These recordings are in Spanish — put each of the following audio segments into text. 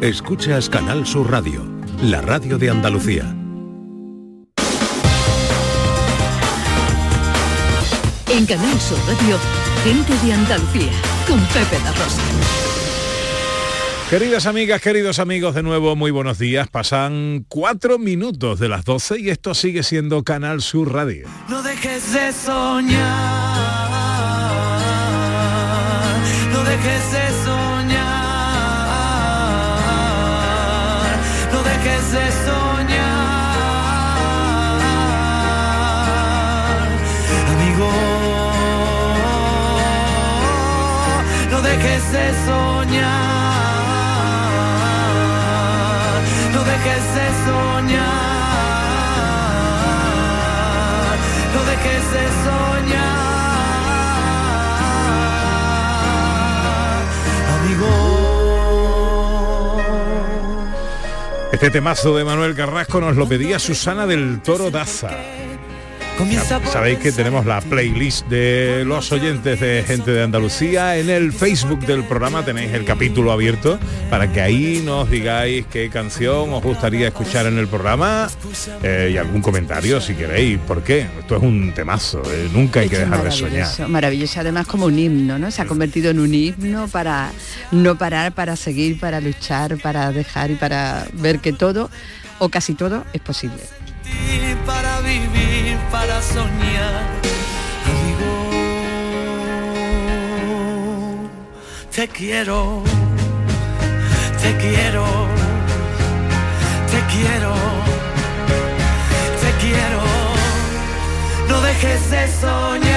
Escuchas Canal Sur Radio, la radio de Andalucía. En Canal Sur Radio, gente de Andalucía, con Pepe La Rosa. Queridas amigas, queridos amigos, de nuevo muy buenos días. Pasan cuatro minutos de las 12 y esto sigue siendo Canal Sur Radio. No dejes de soñar, no dejes de soñar, de soñar, amigo, no dejes de soñar, no dejes de soñar, Este temazo de Manuel Carrasco nos lo pedía Susana del Toro Daza. Sabéis que tenemos la playlist de los oyentes de Gente de Andalucía. En el Facebook del programa tenéis el capítulo abierto para que ahí nos digáis qué canción os gustaría escuchar en el programa eh, y algún comentario si queréis. ¿Por qué? Esto es un temazo. eh, nunca hay que dejar de soñar. Maravilloso, además como un himno, ¿no? Se ha convertido en un himno para no parar, para seguir, para luchar, para dejar y para ver que todo, o casi todo, es posible. Para vivir, para soñar, amigo. Te quiero, te quiero, te quiero, te quiero. No dejes de soñar,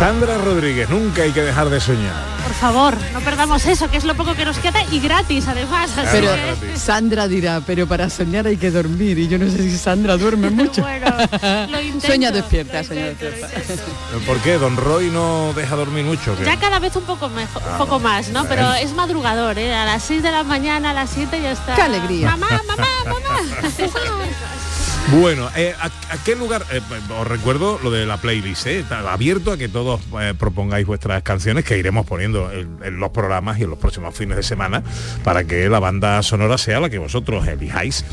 Sandra Rodríguez, nunca hay que dejar de soñar. Por favor, no perdamos eso, que es lo poco que nos queda y gratis además. Así Pero que- Sandra dirá, pero para soñar hay que dormir y yo no sé si Sandra duerme mucho. Bueno, lo intento, Sueña despierta, lo sueña despierta. ¿Por qué? Don Roy no deja dormir mucho. ¿qué? Ya cada vez un poco mejor, un poco más, ¿no? Pero es madrugador, ¿eh? A las 6 de la mañana, a las 7 ya está. ¡Qué alegría! Mamá, mamá, mamá. Bueno, eh, ¿a, a qué lugar? eh, os recuerdo lo de la playlist, ¿eh? Está abierto a que todos eh, propongáis vuestras canciones que iremos poniendo en, en los programas y en los próximos fines de semana para que la banda sonora sea la que vosotros elijáis.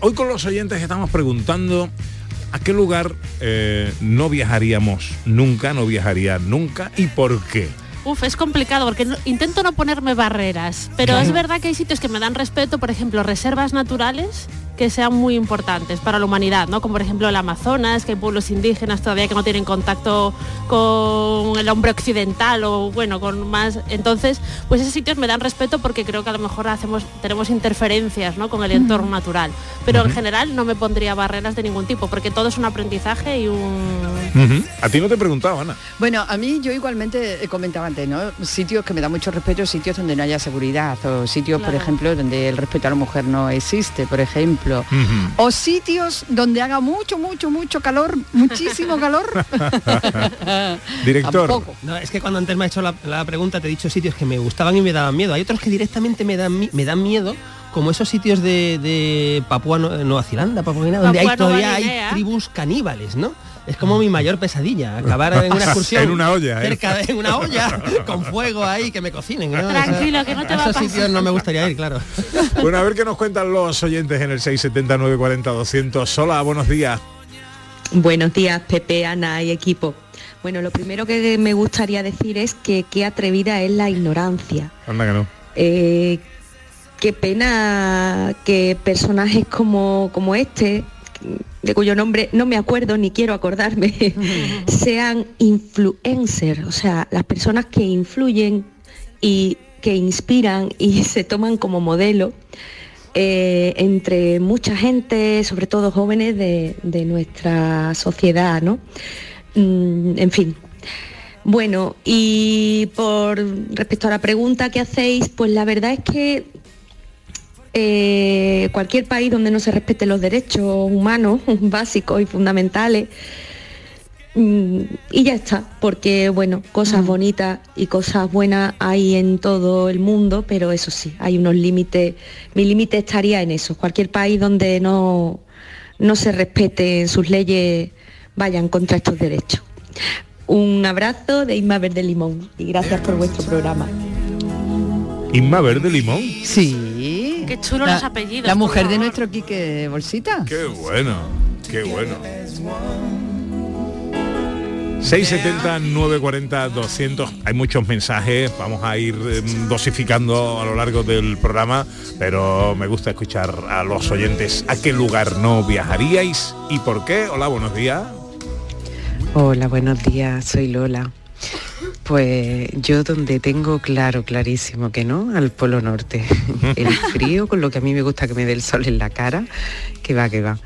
Hoy con los oyentes estamos preguntando a qué lugar no viajaríamos nunca, no viajaría nunca y por qué. Uf, es complicado porque no- intento no ponerme barreras, pero es verdad que hay sitios que me dan respeto, por ejemplo, reservas naturales que sean muy importantes para la humanidad, ¿no? Como por ejemplo el Amazonas, que hay pueblos indígenas todavía que no tienen contacto con el hombre occidental o bueno, con más. Entonces, pues esos sitios me dan respeto porque creo que a lo mejor hacemos, tenemos interferencias ¿no? con el entorno natural. Pero en general no me pondría barreras de ningún tipo, porque todo es un aprendizaje y un. A ti no te he preguntado, Ana. Bueno, a mí yo igualmente eh, comentaba antes, ¿no? Sitios que me da mucho respeto, sitios donde no haya seguridad, o sitios, por ejemplo, donde el respeto a la mujer no existe, por ejemplo. O sitios donde haga mucho, mucho, mucho calor, muchísimo calor. Director. Tampoco. No, es que cuando antes me ha hecho la, la pregunta te he dicho sitios que me gustaban y me daban miedo. Hay otros que directamente me dan, me dan miedo, como esos sitios de, de Papúa Nu- Nueva Zelanda, Papua Nueva Guinea, donde hay, Papúa Nueva todavía hay tribus caníbales, ¿no? Es como mi mayor pesadilla, acabar en una excursión. En una olla, ¿eh? Cerca de en una olla, con fuego ahí, que me cocinen. ¿no? Tranquilo, que no te a va a esos sitios pasar. no me gustaría ir, claro. Bueno, a ver qué nos cuentan los oyentes en el 679 40 200. Hola, buenos días. Buenos días, Pepe, Ana y equipo. Bueno, lo primero que me gustaría decir es que qué atrevida es la ignorancia. Anda que no. Eh, qué pena que personajes como, como este, de cuyo nombre no me acuerdo ni quiero acordarme, sean influencers, o sea, las personas que influyen y que inspiran y se toman como modelo eh, entre mucha gente, sobre todo jóvenes de, de nuestra sociedad, ¿no? Mm, en fin. Bueno, y por respecto a la pregunta que hacéis, pues la verdad es que eh, cualquier país donde no se respeten los derechos humanos básicos y fundamentales, mm, y ya está, porque bueno, cosas bonitas y cosas buenas hay en todo el mundo, pero eso sí, hay unos límites, mi límite estaría en eso, cualquier país donde no, no se respeten sus leyes vayan contra estos derechos. Un abrazo de Isma Verde Limón y gracias por vuestro programa. Inma Verde Limón. Sí. Qué chulo La- los apellidos. La mujer de nuestro Quique Bolsita. Qué bueno, qué bueno. 670 940 200 hay muchos mensajes vamos a ir em, dosificando a lo largo del programa pero me gusta escuchar a los oyentes a qué lugar no viajaríais y por qué hola buenos días Hola, buenos días, soy Lola. Pues yo donde tengo claro, clarísimo que no, al Polo Norte. El frío, con lo que a mí me gusta que me dé el sol en la cara, que va, que va.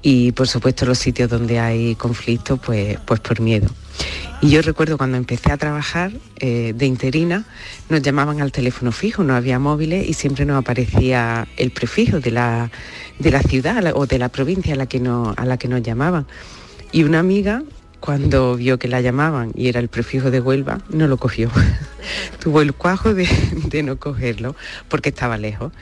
Y por supuesto los sitios donde hay conflictos, pues, pues por miedo. Y yo recuerdo cuando empecé a trabajar eh, de interina, nos llamaban al teléfono fijo, no había móviles y siempre nos aparecía el prefijo de la, de la ciudad o de la provincia a la que, no, a la que nos llamaban. Y una amiga, cuando vio que la llamaban y era el prefijo de Huelva, no lo cogió. Tuvo el cuajo de, de no cogerlo porque estaba lejos.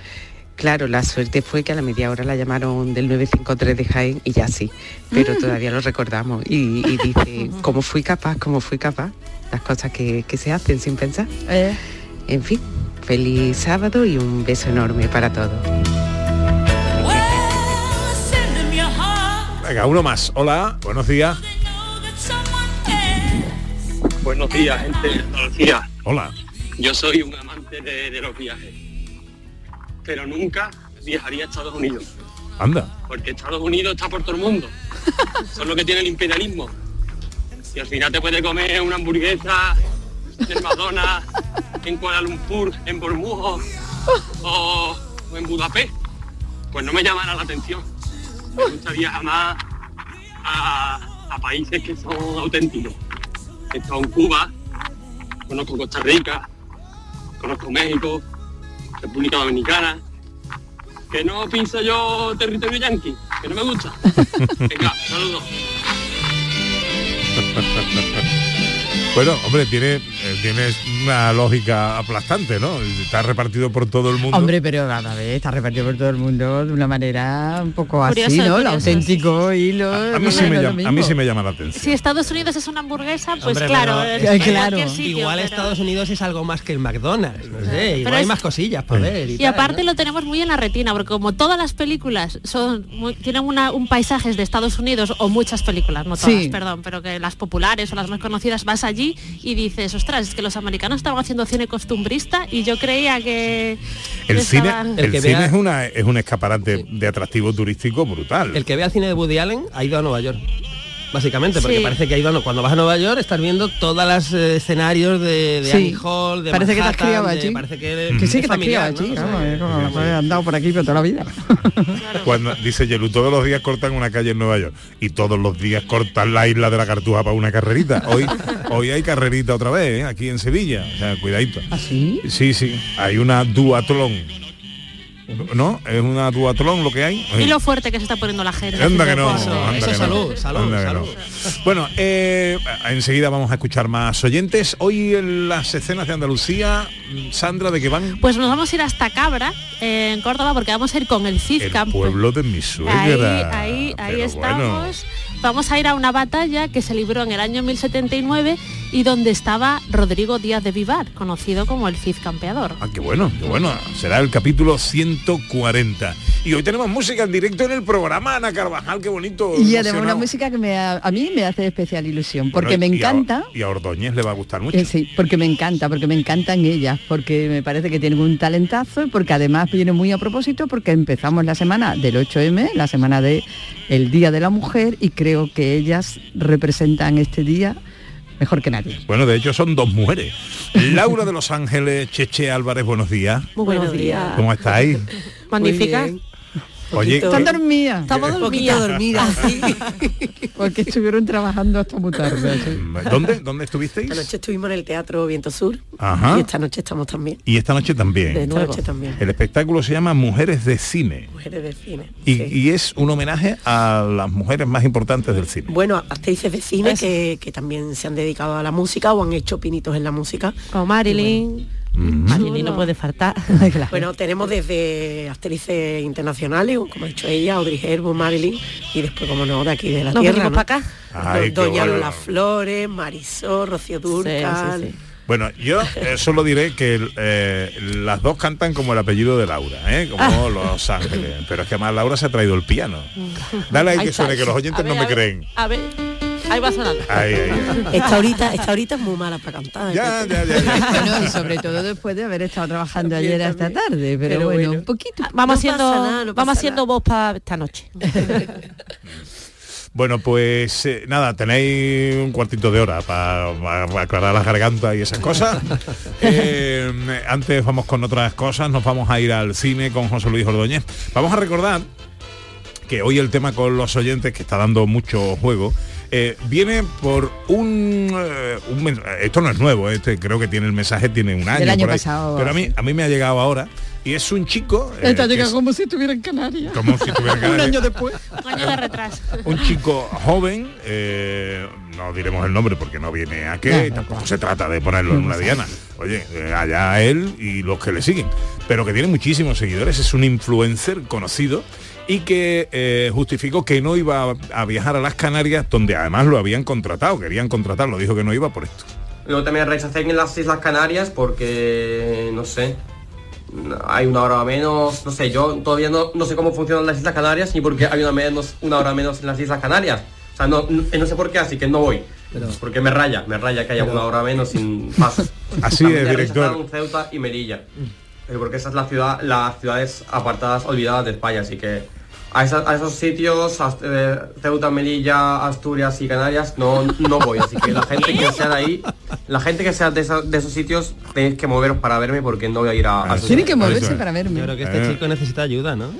Claro, la suerte fue que a la media hora la llamaron del 953 de Jaén y ya sí, pero todavía lo recordamos. Y, y dice, ¿cómo fui capaz? ¿Cómo fui capaz? Las cosas que, que se hacen sin pensar. Eh, En fin, feliz sábado y un beso enorme para todos. venga uno más hola buenos días Buenos días, gente de Andalucía. hola Yo soy un amante de, de los viajes, pero nunca viajaría a Estados Unidos, anda porque Estados Unidos está por todo el mundo. Son lo que tiene el imperialismo. Y al final te puedes comer una hamburguesa del Madonna en Kuala Lumpur, en Bormujo o, o en Budapest. Pues no me llamará la atención. Me gustaría jamás a, a países que son auténticos. He estado en Cuba, conozco Costa Rica, conozco México, República Dominicana. Que no pienso yo territorio yanqui, que no me gusta. Venga, saludos. bueno hombre tiene eh, tienes una lógica aplastante no está repartido por todo el mundo hombre, pero a la vez está repartido por todo el mundo de una manera un poco así, Curioso, ¿no? Lo auténtico y lo... a mí, sí me llama, a mí mismo. sí me llama la atención Si Estados Unidos es una hamburguesa, pues Hombre, claro, pero- es Eh, claro. sitio, Igual pero- Estados Unidos es algo más que el McDonald's, no sé, igual es- hay más cosillas para ver. Y tal, aparte ¿no? lo tenemos muy en la retina, porque como todas las películas son muy- tienen una- un paisajes de Estados Unidos, o muchas películas, no todas, Sí. perdón, pero que las populares o las más conocidas, vas allí y dices, ostras, es que los americanos estaban haciendo cine costumbrista y yo creía que el cine estaban- el, El que cine vea- es una es un escaparate de atractivo turístico brutal El que vea cine de Woody Allen ha ido a Nueva York. Básicamente, porque Sí. parece que ha ido a, cuando vas a Nueva York estás viendo todas las eh, escenarios de, de Sí. Annie Hall, de Parece que te has Manhattan, criado de- allí. Parece que, Que sí, que te has criado ¿no? allí, O sea, vamos, es como, he andado por aquí por toda la vida. Cuando dice Yelu, todos los días cortan una calle en Nueva York y todos los días cortan la isla de la Cartuja para una carrerita. Hoy, hoy hay carrerita otra vez, ¿eh? aquí en Sevilla. O sea, cuidadito. ¿Así? Sí, sí. Hay una duatlón. ¿No? Es una duatlón lo que hay. Y lo fuerte que se está poniendo la gente. Anda que no, haciendo deporte. anda eso que es no. salud, salud, que salud. no. Bueno, eh, enseguida vamos a escuchar más oyentes. Hoy en las escenas de Andalucía, Sandra, ¿de qué van? Pues nos vamos a ir hasta Cabra, eh, en Córdoba, porque vamos a ir con el CID El Camp. pueblo de mi Ahí, suegra. ahí, ahí estamos. bueno. Vamos a ir a una batalla que se libró en el año 1079 y donde estaba Rodrigo Díaz de Vivar, conocido como el Cid Campeador. Ah, qué bueno, qué bueno. Será el capítulo 140. Y hoy tenemos música en directo en el programa, Ana Carvajal, qué bonito. Y además una música que me ha- a mí me hace especial ilusión, porque Bueno, me y a- encanta. Y a, Ordóñez le va a gustar mucho. Eh, sí, porque me encanta, porque me encantan ellas, porque me parece que tienen un talentazo y porque además viene muy a propósito porque empezamos la semana del 8M, la semana de el Día de la Mujer y creo que ellas representan este día mejor que nadie. Bueno, de hecho son dos mujeres. Laura de Los Ángeles, Cheche Álvarez, buenos días. Muy buenos días. ¿Cómo estáis? Magnífica. Oye, Están ¿qué- dormidas. Estamos Poquito dormidas. Porque estuvieron trabajando hasta muy tarde. sí. ¿dónde, ¿Dónde estuvisteis? Anoche estuvimos en el Teatro Viento Sur Ajá. y esta noche estamos también. Y esta noche también. De esta noche también. El espectáculo se llama Mujeres de Cine. Mujeres de cine. Y, sí. y es un homenaje a las mujeres más importantes del cine. Bueno, actrices de cine que, que también se han dedicado a la música o han hecho pinitos en la música. Como Marilyn. Marilyn no puede faltar. Bueno, tenemos desde actrices internacionales, como ha dicho ella, Audrey Hepburn, Marilyn, y después, como no, de aquí de la Nos tierra. venimos ¿no? pa' acá. Ay, Doña bárbaro. Lola Flores, Marisol, Rocío Durcal. Bueno, yo eh, solo diré que eh, las dos cantan como el apellido de Laura, ¿eh? como Los Ángeles. Pero es que además Laura se ha traído el piano. Dale ahí que suene, que los oyentes A ver, no me a ver, creen. A ver, ahí va sonando. Ahí, ahí, ahí. Esta ahorita, esta ahorita es muy mala para cantar. Ya, ya, ya, ya. Bueno, y sobre todo después de haber estado trabajando También, ayer hasta también. tarde, pero, Pero bueno, bueno. un poquito. Vamos No haciendo, pasa nada, no vamos haciendo voz para esta noche. Bueno, pues eh, nada, tenéis un cuartito de hora para aclarar las gargantas y esas cosas. Eh, antes vamos con otras cosas, nos vamos a ir al cine con José Luis Ordóñez. Vamos a recordar que hoy el tema con los oyentes, que está dando mucho juego, eh, viene por un, eh, un esto no es nuevo, este creo que tiene el mensaje, tiene un año. Del año por ahí, pasado, pero a mí, a mí me ha llegado ahora y es un chico. eh, Esta llega es- como si estuviera en Canarias. como si tuviera que un haber- año después. Un año de retraso. un chico joven, eh, no diremos el nombre porque no viene a qué, tampoco se trata de ponerlo en una diana. Oye, eh, allá él y los que le siguen. Pero que tiene muchísimos seguidores, es un influencer conocido y que eh, justificó que no iba a, viajar a las Canarias, donde además lo habían contratado, querían contratarlo, dijo que no iba por esto. Luego también rechacé en las Islas Canarias porque, no sé, hay una hora menos, no sé, yo todavía no, no sé cómo funcionan las Islas Canarias ni por qué hay una, menos, una hora menos en las Islas Canarias. O sea, no, no, no sé por qué, así que no voy. porque me raya, me raya que haya una hora menos sin paso. Así es, director. Ceuta y Melilla. Porque esa es la ciudad, las ciudades apartadas, olvidadas de España, así que a, esa- a esos sitios, a- eh, Ceuta, Melilla, Asturias y Canarias, no, no voy. Así que la gente que sea de ahí, la gente que sea de, esa- de esos sitios, tenéis que moveros para verme porque no voy a ir a... a esos Tiene que moverse para verme. Yo creo que este Eh. chico necesita ayuda, ¿no?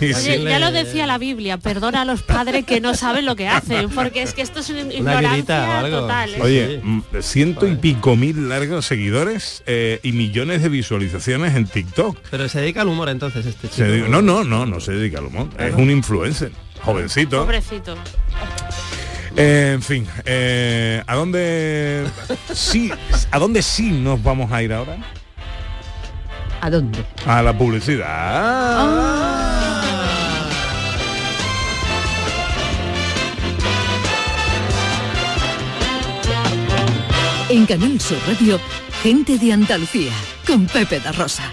Oye, ya lo decía la Biblia, perdona a los padres que no saben lo que hacen, porque es que esto es una ignorancia algo. total. ¿eh? Oye, mm, ciento y pico mil largos seguidores eh, y millones de visualizaciones en TikTok. Pero se dedica al humor entonces este chico. Se dedica- no, no, no, no se dedica al humor. Es un influencer, jovencito. Pobrecito. Eh, en fin, eh, ¿a dónde sí, a dónde sí nos vamos a ir ahora? ¿A dónde? A la publicidad. En Canal Sur Radio, gente de Andalucía, con Pepe da Rosa.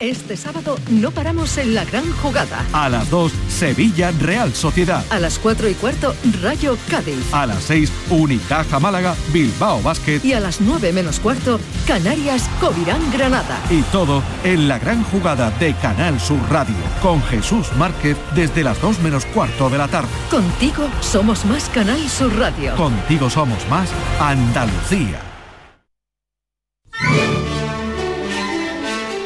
Este sábado no paramos en la gran jugada. A las 2, Sevilla Real Sociedad. A las 4 y cuarto, Rayo Cádiz. A las 6, Unicaja Málaga, Bilbao Basket. Y a las 9 menos cuarto, Canarias Covirán Granada. Y todo en la gran jugada de Canal Sur Radio, con Jesús Márquez desde las 2 menos cuarto de la tarde. Contigo somos más Canal Sur Radio. Contigo somos más Andalucía.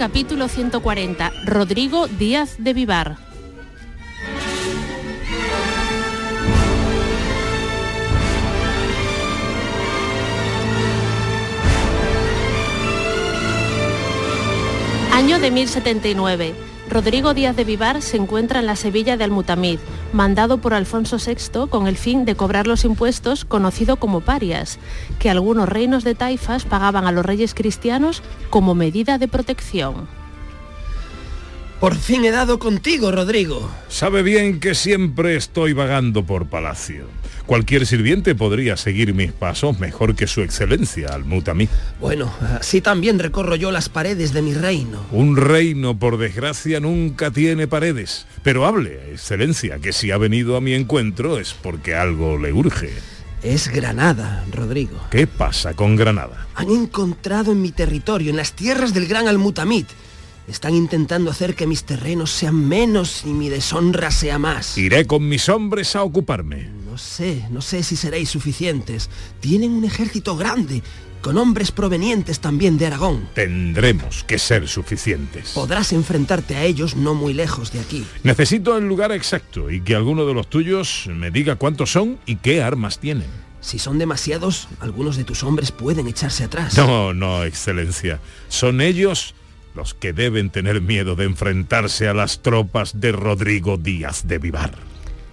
Capítulo 140, Rodrigo Díaz de Vivar. Año de 1079. Rodrigo Díaz de Vivar se encuentra en la Sevilla de Almutamid, mandado por Alfonso VI con el fin de cobrar los impuestos conocido como parias, que algunos reinos de taifas pagaban a los reyes cristianos como medida de protección. Por fin he dado contigo, Rodrigo. Sabe bien que siempre estoy vagando por palacio. Cualquier sirviente podría seguir mis pasos mejor que su excelencia, al Mutamí. Bueno, así también recorro yo las paredes de mi reino. Un reino, por desgracia, nunca tiene paredes. Pero hable, excelencia, que si ha venido a mi encuentro es porque algo le urge. Es Granada, Rodrigo. ¿Qué pasa con Granada? Han encontrado en mi territorio, en las tierras del gran Almutamid, están intentando hacer que mis terrenos sean menos y mi deshonra sea más. Iré con mis hombres a ocuparme. No sé, no sé si seréis suficientes. Tienen un ejército grande, con hombres provenientes también de Aragón. Tendremos que ser suficientes. Podrás enfrentarte a ellos no muy lejos de aquí. Necesito el lugar exacto y que alguno de los tuyos me diga cuántos son y qué armas tienen. Si son demasiados, algunos de tus hombres pueden echarse atrás. No, no, excelencia. Son ellos los que deben tener miedo de enfrentarse a las tropas de Rodrigo Díaz de Vivar.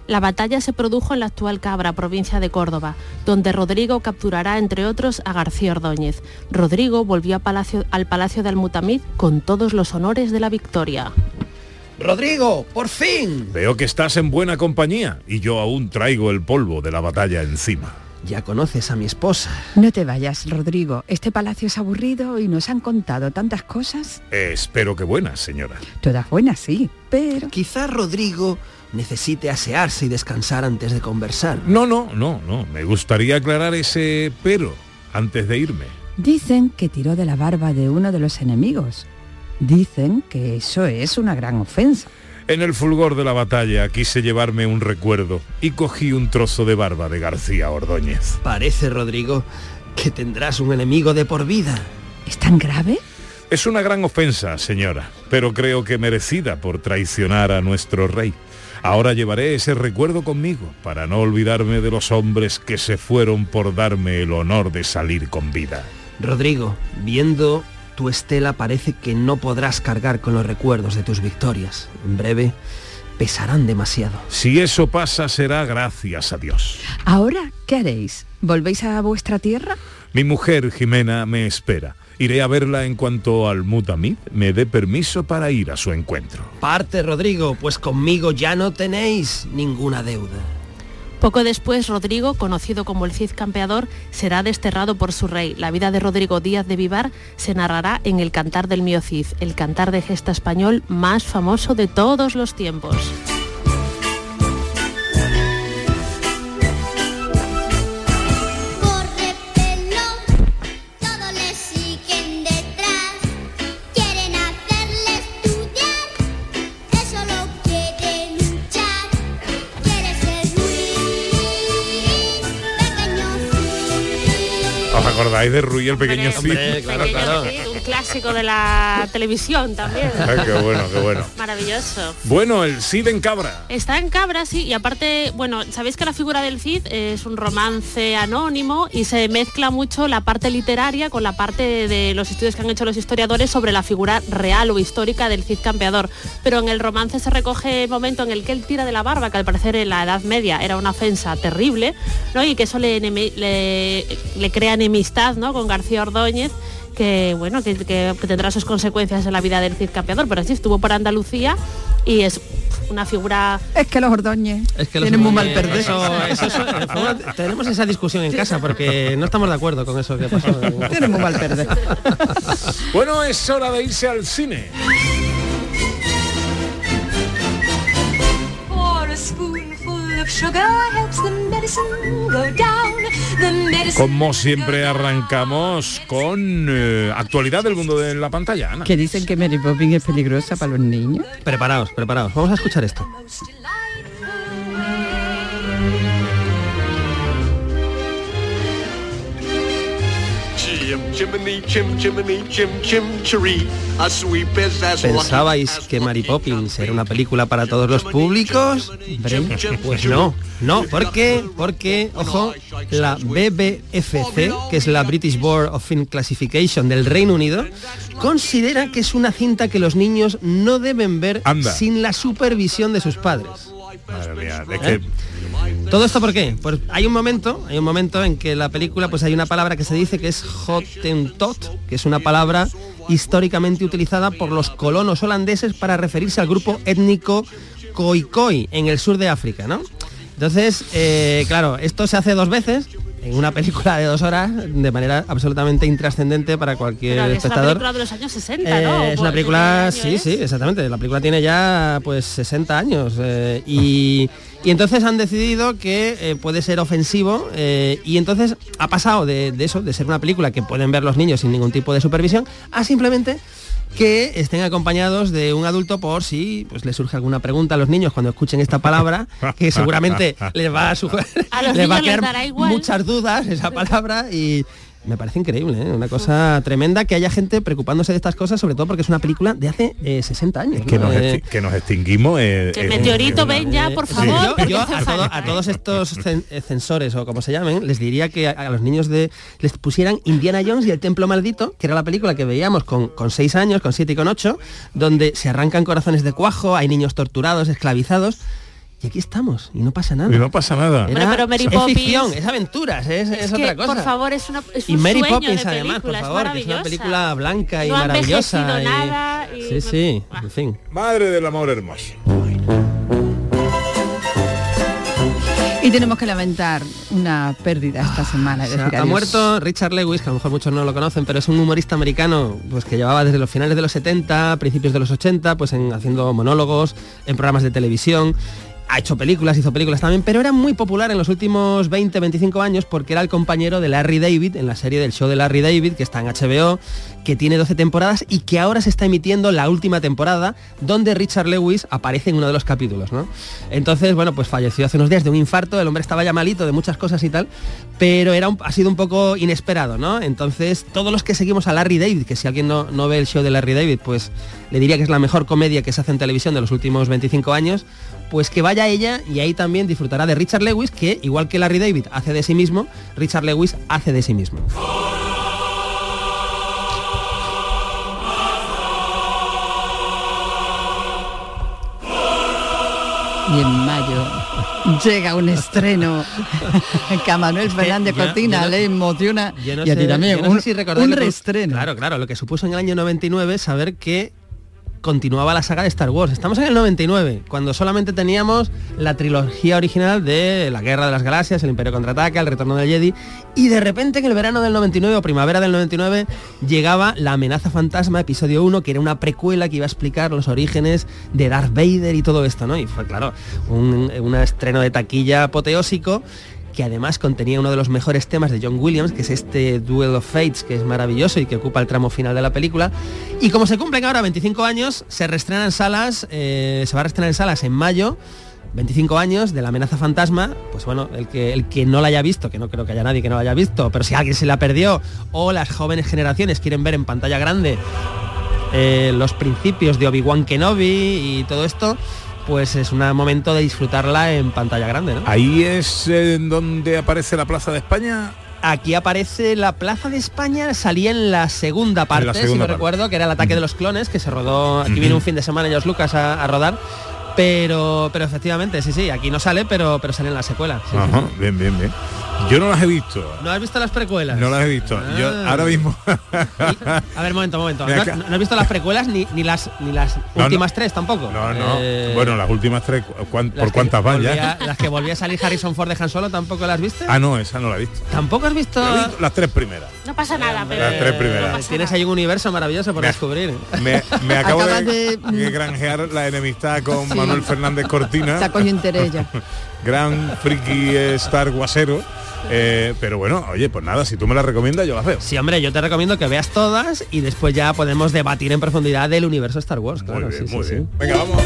La batalla se produjo en la actual Cabra, provincia de Córdoba, donde Rodrigo capturará, entre otros, a García Ordóñez. Rodrigo volvió palacio, al Palacio de Almutamid con todos los honores de la victoria. Rodrigo, por fin. Veo que estás en buena compañía y yo aún traigo el polvo de la batalla encima. Ya conoces a mi esposa. No te vayas, Rodrigo. Este palacio es aburrido y nos han contado tantas cosas. Eh, espero que buenas, señora. Todas buenas, sí, pero... Quizá Rodrigo necesite asearse y descansar antes de conversar. No, no, no, no. Me gustaría aclarar ese pero antes de irme. Dicen que tiró de la barba de uno de los enemigos. Dicen que eso es una gran ofensa. En el fulgor de la batalla quise llevarme un recuerdo y cogí un trozo de barba de García Ordóñez. Parece, Rodrigo, que tendrás un enemigo de por vida. ¿Es tan grave? Es una gran ofensa, señora, pero creo que merecida por traicionar a nuestro rey. Ahora llevaré ese recuerdo conmigo para no olvidarme de los hombres que se fueron por darme el honor de salir con vida. Rodrigo, viendo tu estela parece que no podrás cargar con los recuerdos de tus victorias. En breve pesarán demasiado. Si eso pasa será gracias a Dios. Ahora, ¿qué haréis? ¿Volvéis a vuestra tierra? Mi mujer Jimena me espera. Iré a verla en cuanto al Mutamid me dé permiso para ir a su encuentro. Parte, Rodrigo, pues conmigo ya no tenéis ninguna deuda. Poco después, Rodrigo, conocido como el Cid Campeador, será desterrado por su rey. La vida de Rodrigo Díaz de Vivar se narrará en el Cantar del Mío Cid, el cantar de gesta español más famoso de todos los tiempos. Acordáis de Rui el pequeño Cid? clásico de la televisión también. Ay, qué bueno, qué bueno. Maravilloso. Bueno, el Cid en Cabra. Está en Cabra, sí, y aparte, bueno, sabéis que la figura del Cid es un romance anónimo y se mezcla mucho la parte literaria con la parte de los estudios que han hecho los historiadores sobre la figura real o histórica del Cid campeador. Pero en el romance se recoge el momento en el que él tira de la barba, que al parecer en la Edad Media era una ofensa terrible, ¿no? Y que eso le, le, le crea enemistad ¿no? con García Ordóñez que bueno que, que, que, tendrá sus consecuencias en la vida del Cid Campeador pero así estuvo por Andalucía y es una figura es que los Ordóñez es que tienen muy mal perder. eso, eso, eso, tenemos esa discusión en casa porque no estamos de acuerdo con eso que pasó tienen muy mal perder. Bueno es hora de irse al cine Como siempre arrancamos con eh, actualidad del mundo de la pantalla. Ana. Que dicen que Mary Poppins es peligrosa para los niños. Preparaos, preparaos. Vamos a escuchar esto. ¿Pensabais que Mary Poppins era una película para todos los públicos? Pues no, no, ¿por qué? Porque, ojo, la BBFC, que es la British Board of Film Classification del Reino Unido, considera que es una cinta que los niños no deben ver Anda. sin la supervisión de sus padres. Madre mía, es que... ¿Todo esto por qué? Pues hay un momento, hay un momento en que la película pues hay una palabra que se dice que es Hottentot, que es una palabra históricamente utilizada por los colonos holandeses para referirse al grupo étnico Khoikhoi en el sur de África, ¿no? Entonces, eh, claro, esto se hace dos veces en una película de dos horas de manera absolutamente intrascendente para cualquier Pero es una espectador. película de los años 60, ¿no? Eh, es una película, ¿qué sí, año sí, es? exactamente. La película tiene ya pues 60 años eh, y, y entonces han decidido que eh, puede ser ofensivo eh, y entonces ha pasado de, de eso, de ser una película que pueden ver los niños sin ningún tipo de supervisión, a simplemente que estén acompañados de un adulto por si pues les surge alguna pregunta a los niños cuando escuchen esta palabra, que seguramente les va a, su- A les va a igual. muchas dudas esa palabra y me parece increíble, ¿eh? una cosa tremenda que haya gente preocupándose de estas cosas, sobre todo porque es una película de hace eh, 60 años. Que ¿no? nos, Eh, que nos extinguimos. eh, Que eh, meteorito, ven ya, por favor. yo, a, todo- falta, a todos estos cen- censores o como se llamen, les diría que a, a los niños de les pusieran Indiana Jones y el Templo Maldito, que era la película que veíamos con, con 6 años, con 7 y con 8, donde se arrancan corazones de cuajo, hay niños torturados, esclavizados. Y aquí estamos, y no pasa nada. Y no pasa nada. Era- pero Mary es Poppins- ficción, es aventuras, es, es Es que, otra cosa. por favor, es, una, es y Mary sueño Poppins de además, por película, favor, que es una maravillosa. película blanca y No maravillosa. y- nada y- Sí, sí, en fin. Madre del amor hermoso. Y tenemos que lamentar una pérdida esta semana. es O sea, decir, ha muerto Richard Lewis, que a lo mejor muchos no lo conocen, pero es un humorista americano pues que llevaba desde los finales de los 70, principios de los 80, pues en, haciendo monólogos en programas de televisión. Ha hecho películas, hizo películas también, pero era muy popular en los últimos 20, 25 años porque era el compañero de Larry David en la serie del show de Larry David, que está en HBO, que tiene 12 temporadas y que ahora se está emitiendo la última temporada, donde Richard Lewis aparece en uno de los capítulos, ¿no? Entonces, bueno, pues falleció hace unos días de un infarto, el hombre estaba ya malito de muchas cosas y tal, pero era ha sido un poco inesperado, ¿no? Entonces, todos los que seguimos a Larry David, que si alguien no ve el show de Larry David, pues le diría que es la mejor comedia que se hace en televisión de los últimos 25 años, pues que vaya ella y ahí también disfrutará de Richard Lewis, que igual que Larry David hace de sí mismo, Richard Lewis hace de sí mismo. Y en mayo llega un estreno que a Manuel Fernández Cortina no- le emociona no y a ti también. sé un si reestreno. Claro, claro, lo que supuso en el año 99 saber que continuaba la saga de Star Wars. Estamos en el 99, cuando solamente teníamos la trilogía original de La Guerra de las Galaxias, El Imperio Contraataca, El Retorno del Jedi, y de repente en el verano del 99 o primavera del 99 llegaba La Amenaza Fantasma, episodio 1, que era una precuela que iba a explicar los orígenes de Darth Vader y todo esto, ¿no? Y fue, claro, un, un estreno de taquilla apoteósico que además contenía uno de los mejores temas de John Williams, que es este Duel of Fates, que es maravilloso y que ocupa el tramo final de la película. Y como se cumplen ahora 25 años, se reestrena en salas, eh, se va a reestrenar en salas en mayo. 25 años de la amenaza fantasma, pues bueno, el que, el que no la haya visto, que no creo que haya nadie que no la haya visto, pero si alguien se la perdió o las jóvenes generaciones quieren ver en pantalla grande eh, los principios de Obi-Wan Kenobi y todo esto, pues es un momento de disfrutarla en pantalla grande, ¿no? Ahí es en donde aparece la Plaza de España. Aquí aparece la Plaza de España, salía en la segunda parte, la si no parte. recuerdo, que era el ataque de los clones, que se rodó, aquí Ujú. viene un fin de semana George Lucas a, a rodar, pero pero efectivamente, sí, sí, aquí no sale, pero pero sale en la secuela. sí, sí. Ajá, bien, bien, bien. Yo no las he visto. ¿No has visto las precuelas? No las he visto. Yo Ah. ahora mismo. A ver, momento, momento. Me ¿No, has visto las precuelas ni, ni las ni las No, últimas tres tampoco? No, no. Eh, bueno, las últimas tres, ¿cu- cuán- las ¿por cuántas van ya? Las que volvía a salir Harrison Ford de Han Solo, ¿tampoco las viste? Ah, no, esa no la he visto. ¿Tampoco has visto? He visto las tres primeras. No pasa nada, pero... Las tres primeras. Tienes ahí un universo maravilloso por Me- descubrir. Me, me acabo Acabas de, de- de granjear la enemistad con Sí. Manuel Fernández Cortina. Está coño interés ya. gran friki star guasero. Eh, pero bueno, oye, pues nada, si tú me la recomiendas, yo las veo. Sí, hombre, yo te recomiendo que veas todas y después ya podemos debatir en profundidad del universo Star Wars. Muy bien, sí, muy sí, bien. sí. Venga, vamos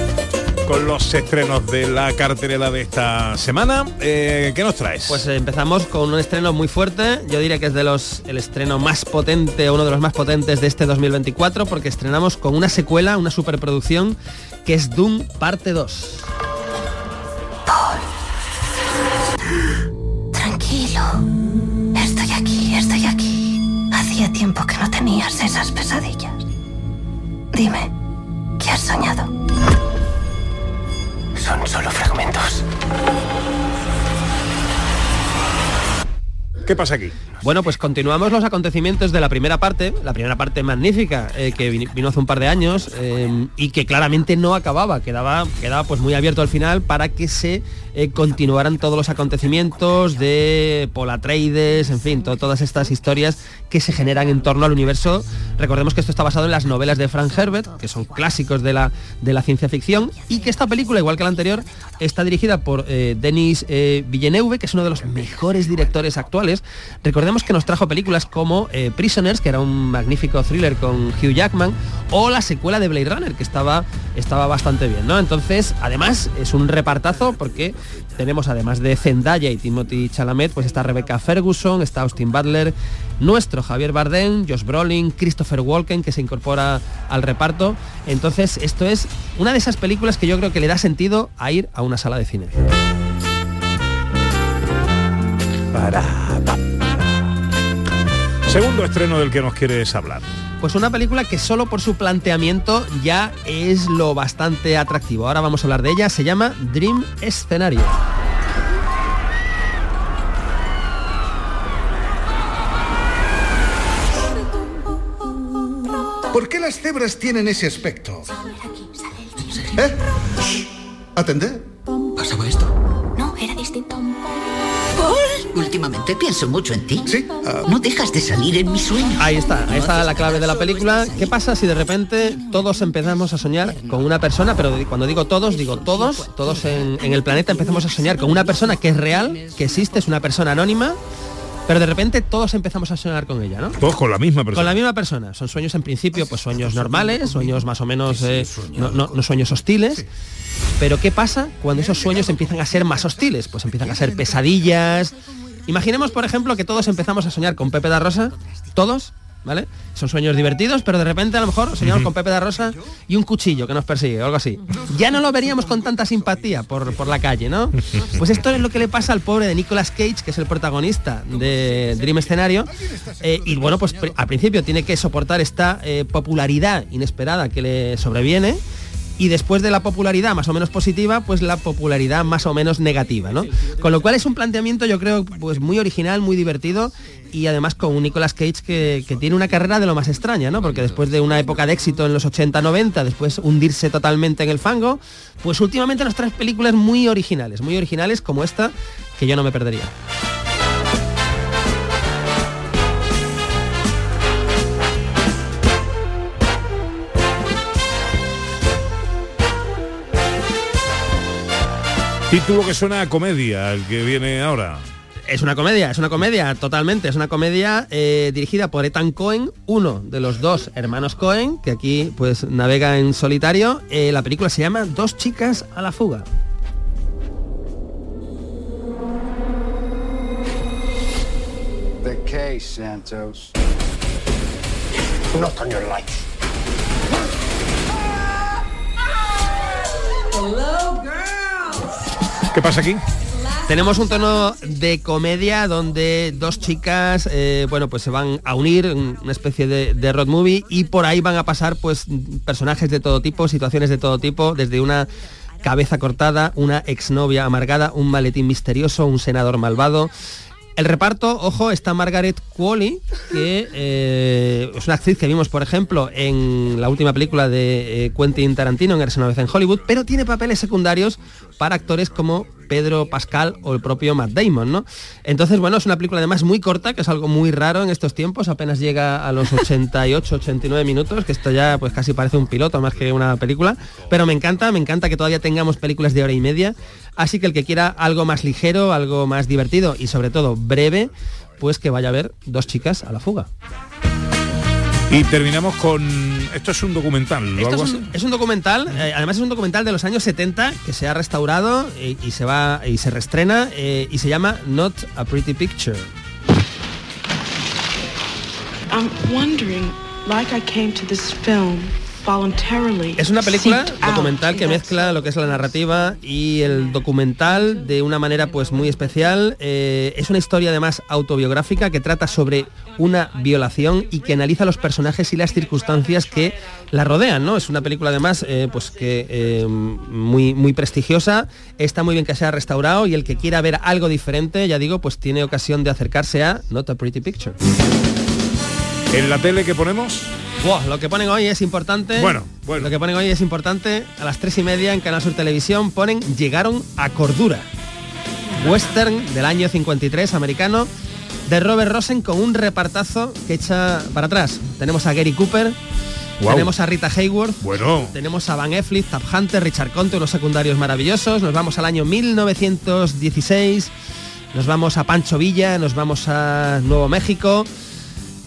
con los estrenos de la cartelera de esta semana. Eh, ¿Qué nos traes? Pues empezamos con un estreno muy fuerte. Yo diría que es de los el estreno más potente, uno de los más potentes de este 2024, porque estrenamos con una secuela, una superproducción, que es Doom Parte 2. Tranquilo. Estoy aquí, estoy aquí. Hacía tiempo que no tenías esas pesadillas. Dime, ¿qué has soñado? Son solo fragmentos. ¿Qué pasa aquí? No Bueno, pues continuamos los acontecimientos de la primera parte, la primera parte magnífica, eh, que vino hace un par de años eh, y que claramente no acababa, quedaba, quedaba pues muy abierto al final para que se eh, continuaran todos los acontecimientos de Polatreides, en fin, todas estas historias que se generan en torno al universo. Recordemos que esto está basado en las novelas de Frank Herbert, que son clásicos de la, de la ciencia ficción, y que esta película, igual que la anterior, está dirigida por Denis Villeneuve, que es uno de los mejores directores actuales. Recordemos que nos trajo películas como eh, Prisoners, que era un magnífico thriller con Hugh Jackman, o la secuela de Blade Runner, que estaba, estaba bastante bien, ¿no? Entonces, además, es un repartazo porque tenemos, además de Zendaya y Timothy Chalamet, pues está Rebecca Ferguson, está Austin Butler, nuestro Javier Bardem, Josh Brolin, Christopher Walken, que se incorpora al reparto. Entonces, esto es una de esas películas que yo creo que le da sentido a ir a una sala de cine. Para, Segundo estreno del que nos quieres hablar. Pues una película que solo por su planteamiento ya es lo bastante atractivo. Ahora vamos a hablar de ella. Se llama Dream Escenario. ¿Por qué las cebras tienen ese aspecto? ¿Eh? ¿Atender? ¿Pasaba esto? No, era distinto. Últimamente pienso mucho en ti. Sí. no dejas de salir en mi sueño. Ahí está, ahí está la clave de la película. ¿Qué pasa si de repente todos empezamos a soñar con una persona, pero cuando digo todos, digo todos, todos en, el planeta empezamos a soñar con una persona que es real, que existe, es una persona anónima, pero de repente todos empezamos a soñar con ella, ¿no? Todos con la misma persona. Con la misma persona. Son sueños en principio, pues sueños normales, sueños más o menos, eh, no, no, sueños hostiles. Pero ¿qué pasa cuando esos sueños empiezan a ser más hostiles? Pues empiezan a ser pesadillas, Imaginemos, por ejemplo, que todos empezamos a soñar con Pepe da Rosa, todos, ¿vale? Son sueños divertidos, pero de repente a lo mejor soñamos con Pepe da Rosa y un cuchillo que nos persigue o algo así. Ya no lo veríamos con tanta simpatía por, por la calle, ¿no? Pues esto es lo que le pasa al pobre de Nicolas Cage, que es el protagonista de Dream Escenario. Eh, y bueno, pues al principio tiene que soportar esta eh, popularidad inesperada que le sobreviene y después de la popularidad más o menos positiva, pues la popularidad más o menos negativa, ¿no? Con lo cual es un planteamiento yo creo pues muy original, muy divertido y además con un Nicolas Cage que, tiene una carrera de lo más extraña, ¿no? Porque después de una época de éxito en los 80-90, después hundirse totalmente en el fango, pues últimamente nos trae películas muy originales, muy originales como esta que yo no me perdería. Título que suena a comedia, el que viene ahora. Es una comedia, es una comedia, totalmente. Es una comedia eh, dirigida por Ethan Cohen, uno de los dos hermanos Cohen, que aquí pues navega en solitario. Eh, la película se llama Dos chicas a la fuga. The case, Santos. Not on your life. Hello, girl. ¿Qué pasa aquí? Tenemos un tono de comedia donde dos chicas, eh, bueno, pues se van a unir, una especie de, road movie, y por ahí van a pasar pues personajes de todo tipo, situaciones de todo tipo, desde una cabeza cortada, una exnovia amargada, un maletín misterioso, un senador malvado. El reparto, ojo, está Margaret Qualley, que eh, es una actriz que vimos, por ejemplo, en la última película de eh, Quentin Tarantino, en una vez en Hollywood, pero tiene papeles secundarios para actores como Pedro Pascal o el propio Matt Damon, ¿no? Entonces, bueno, es una película además muy corta, que es algo muy raro en estos tiempos, apenas llega a los 88, 89 minutos, que esto ya pues casi parece un piloto más que una película, pero me encanta, me encanta que todavía tengamos películas de hora y media, así que el que quiera algo más ligero, algo más divertido y sobre todo breve, pues que vaya a ver dos chicas a la fuga. Y terminamos con... Esto es un documental. es, un, documental, eh, además es un documental de los años 70 que se ha restaurado y, se va y se reestrena eh, y se llama Not a Pretty Picture. I'm wondering, like I came to this film Es una película documental que mezcla lo que es la narrativa y el documental de una manera pues muy especial. Eh, es una historia además autobiográfica que trata sobre una violación y que analiza los personajes y las circunstancias que la rodean, ¿no? Es una película además eh, pues que eh, muy, muy prestigiosa, está muy bien que se ha restaurado y el que quiera ver algo diferente, ya digo, pues tiene ocasión de acercarse a Not a Pretty Picture. ¿En la tele que ponemos? Lo que ponen hoy es importante. Bueno, bueno. Lo que ponen hoy es importante. A las tres y media en Canal Sur Televisión ponen Llegaron a Cordura. Western del año 53, americano, de Robert Rosen con un repartazo que echa para atrás. Tenemos a Gary Cooper, tenemos a Rita Hayworth, Bueno. tenemos a Van Effley, Tab Hunter, Richard Conte, unos secundarios maravillosos. Nos vamos al año 1916, nos vamos a Pancho Villa, nos vamos a Nuevo México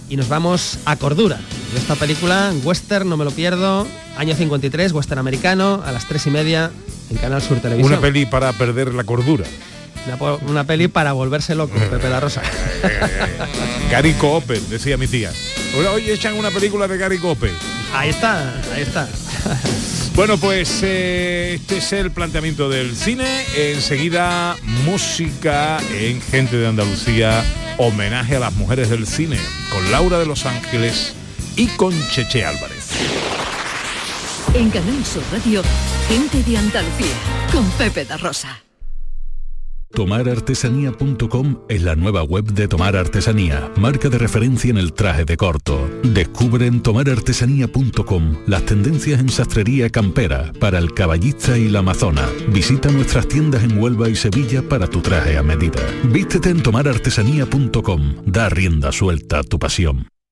y nos vamos a Cordura. De esta película, western, no me lo pierdo, año 53, western americano, a las tres y media en Canal Sur Televisión. Una peli para perder la cordura. Una, peli para volverse loco, Pepe la Rosa. Gary Cooper, decía mi tía. Hoy- echan una película de Gary Cooper. Ahí está, ahí está. Bueno, pues eh, este es el planteamiento del cine. Enseguida, música en Gente de Andalucía, homenaje a las mujeres del cine, con Laura de Los Ángeles y con Cheche Álvarez. En Canal Sur Radio, gente de Andalucía, con Pepe da Rosa. Tomarartesanía.com es la nueva web de Tomar Artesanía, marca de referencia en el traje de corto. Descubre en tomarartesanía.com las tendencias en sastrería campera para el caballista y la amazona. Visita nuestras tiendas en Huelva y Sevilla para tu traje a medida. Vístete en tomarartesanía.com. Da rienda suelta a tu pasión.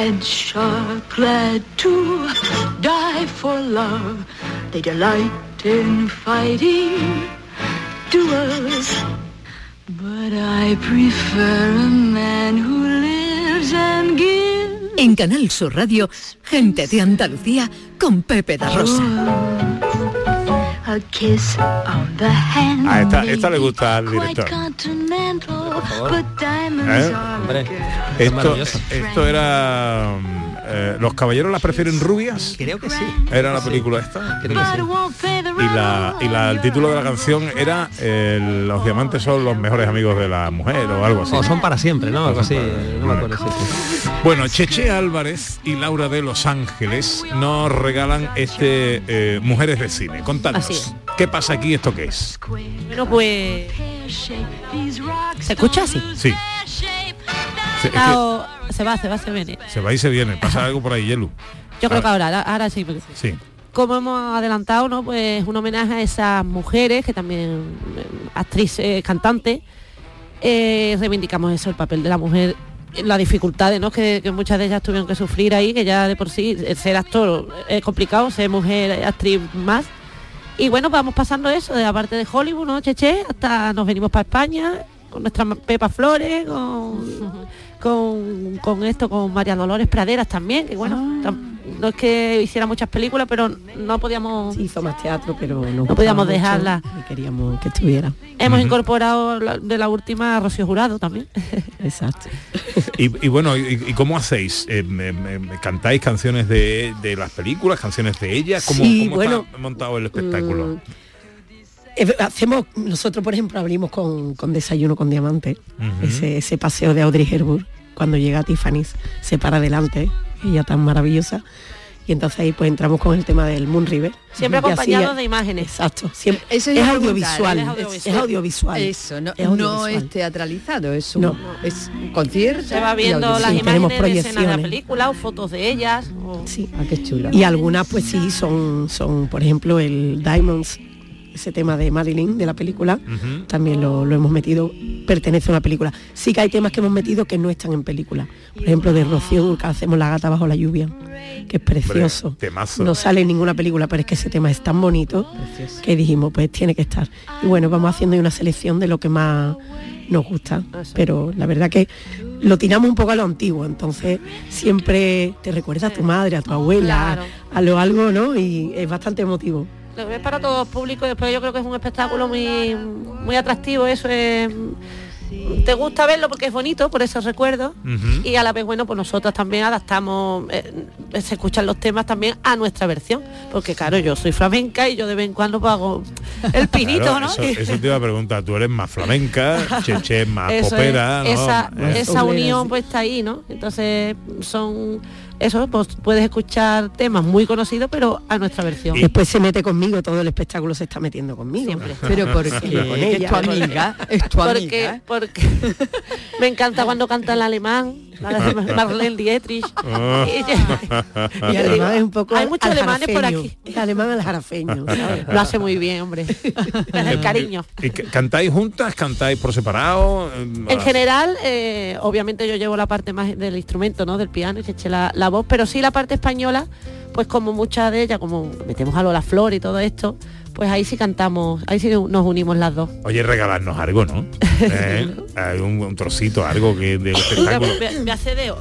French are glad to die for love. They delight in fighting duels. But I prefer a man who lives and gives. En Canal Sur Radio, gente de Andalucía, con Pepe da Rosa. A kiss on the hand. A esta, esta le gusta al director. ¿Eh? Esto, esto era... eh, ¿Los caballeros las prefieren rubias? Creo que sí. Era la película esta. Creo que sí. Y, la, y la- el título de la canción era eh, Los diamantes son los mejores amigos de la mujer o algo así. O son para siempre, ¿no? Algo así. No me acuerdo. sí, sí. Bueno, Cheche Álvarez y Laura de Los Ángeles nos regalan este eh, Mujeres de Cine. Es. ¿qué pasa aquí? ¿Esto qué es? Bueno, pues... ¿Se escucha así? Sí. Se, es que o- se va, se va, se viene. se va y se viene. Pasa algo por ahí, Yelu. Yo creo que Ah, ahora, ahora, sí. porque- Sí. Como hemos adelantado, ¿no? Pues un homenaje a esas mujeres que también eh, actrices, cantantes, eh, reivindicamos eso, el papel de la mujer, las dificultades, ¿no? Que, que muchas de ellas tuvieron que sufrir ahí, que ya de por sí ser actor es complicado, ser mujer, actriz más. Y bueno, vamos pasando eso, de la parte de Hollywood, ¿no? Cheche, hasta nos venimos para España con nuestra Pepa Flores, con, con, con esto, con María Dolores Praderas también, que bueno, tam- no es que hiciera muchas películas, pero no podíamos... Sí, hizo más teatro, pero no, No podíamos dejarla. Y queríamos que estuviera. Hemos incorporado la- de la última a Rocío Jurado también. Exacto. Y, y bueno, ¿y, y cómo hacéis? Eh, me- me- me ¿Cantáis canciones de, de las películas, canciones de ellas? ¿Cómo, Sí, cómo bueno, está montado el espectáculo? Mm, hacemos, nosotros por ejemplo abrimos con, con Desayuno con Diamante, Ujú. ese, ese paseo de Audrey Hepburn, cuando llega Tiffany's, se para adelante, ella tan maravillosa, y entonces ahí pues entramos con el tema del Moon River. Siempre así acompañado de imágenes. Exacto, siempre, Eso es, audiovisual, ¿eh? es, es audiovisual. Eso, no, es no es teatralizado, es un, No. es un concierto. Se va viendo las. Sí, imágenes de escenas de la película o fotos de ellas. o- Sí. Ah, qué chulo. Y algunas pues sí son, son por ejemplo el Diamonds ese tema de Marilyn de la película, también lo, lo hemos metido, pertenece a una película. Sí que hay temas que hemos metido que no están en película. Por ejemplo, de Rocío Dúrcal hacemos La gata bajo la lluvia, que es precioso. Hombre, temazo. No sale en ninguna película, pero es que ese tema es tan bonito que dijimos, pues tiene que estar. Y bueno, vamos haciendo una selección de lo que más nos gusta. Pero la verdad que lo tiramos un poco a lo antiguo, entonces siempre te recuerda a tu madre, a tu abuela, Claro. a lo algo, ¿no? Y es bastante emotivo. Lo para todo público y después yo creo que es un espectáculo muy, muy atractivo, eso es... Te gusta verlo porque es bonito, por esos recuerdos, y a la vez, bueno, pues nosotros también adaptamos, eh, se escuchan los temas también a nuestra versión, porque claro, yo soy flamenca y yo de vez en cuando pues, hago el pinito, Claro, ¿no? Eso, eso te iba a preguntar, tú eres más flamenca, Cheche es más Eso es, ¿no? esa, Eh, esa unión pues está ahí, ¿no? Entonces son eso, pues puedes escuchar temas muy conocidos, pero a nuestra versión. Después se mete conmigo, todo el espectáculo se está metiendo conmigo. Pero ¿por Siempre qué? con Es ella. tu amiga, es tu porque, amiga. porque me encanta cuando canta el alemán, Marlene Dietrich. Ah. Y además es un poco Hay muchos al alemanes por aquí. Es alemán al jarafeño. Lo hace muy bien, hombre. Es el cariño. ¿Y cantáis juntas? ¿Cantáis por separado? En general, eh, obviamente yo llevo la parte más del instrumento, ¿no? Del piano y se eche la, la voz, pero sí la parte española, pues como muchas de ellas, como metemos a Lola Flor y todo esto, pues ahí sí cantamos, ahí sí nos unimos las dos. Oye, regalarnos algo, ¿no? ¿Eh? Hay un, un trocito, algo que del espectáculo. Me, me hace de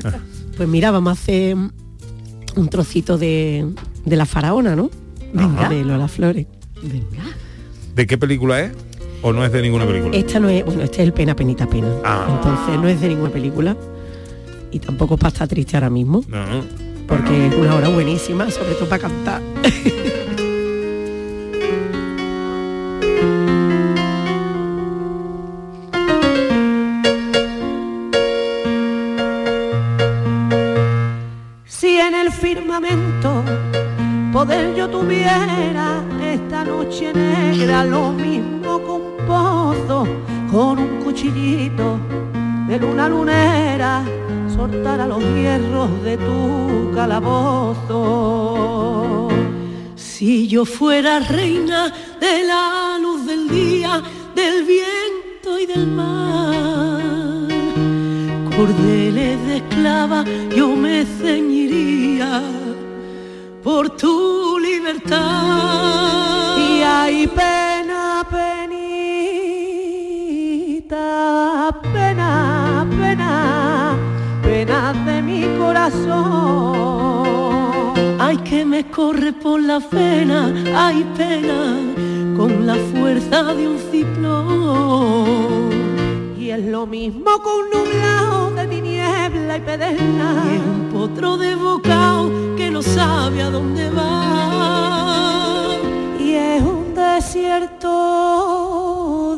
Pues mira, vamos a hacer un trocito de, de la faraona, ¿no? Venga. De Lola Flores. ¿De qué película es? ¿O no es de ninguna película? Esta no es, bueno, este es el Pena Penita Pena. Ah. Entonces no es de ninguna película. Y tampoco es para estar triste ahora mismo. No. Porque es una hora buenísima, sobre todo para cantar. Si en el firmamento poder yo tuviera esta noche negra, lo mismo que un pozo con un cuchillito de luna lunera, soltara los hierros de tu calabozo. Si yo fuera reina de la luz del día, del viento y del mar, cordeles de esclava yo me ceñiría por tu libertad. Y hay pena, penita, corazón. Ay, que me corre por la pena, hay pena, con la fuerza de un ciclón. Y es lo mismo con un nublado de tiniebla y pedena. Y es un potro de bocao que no sabe a dónde va. Y es un desierto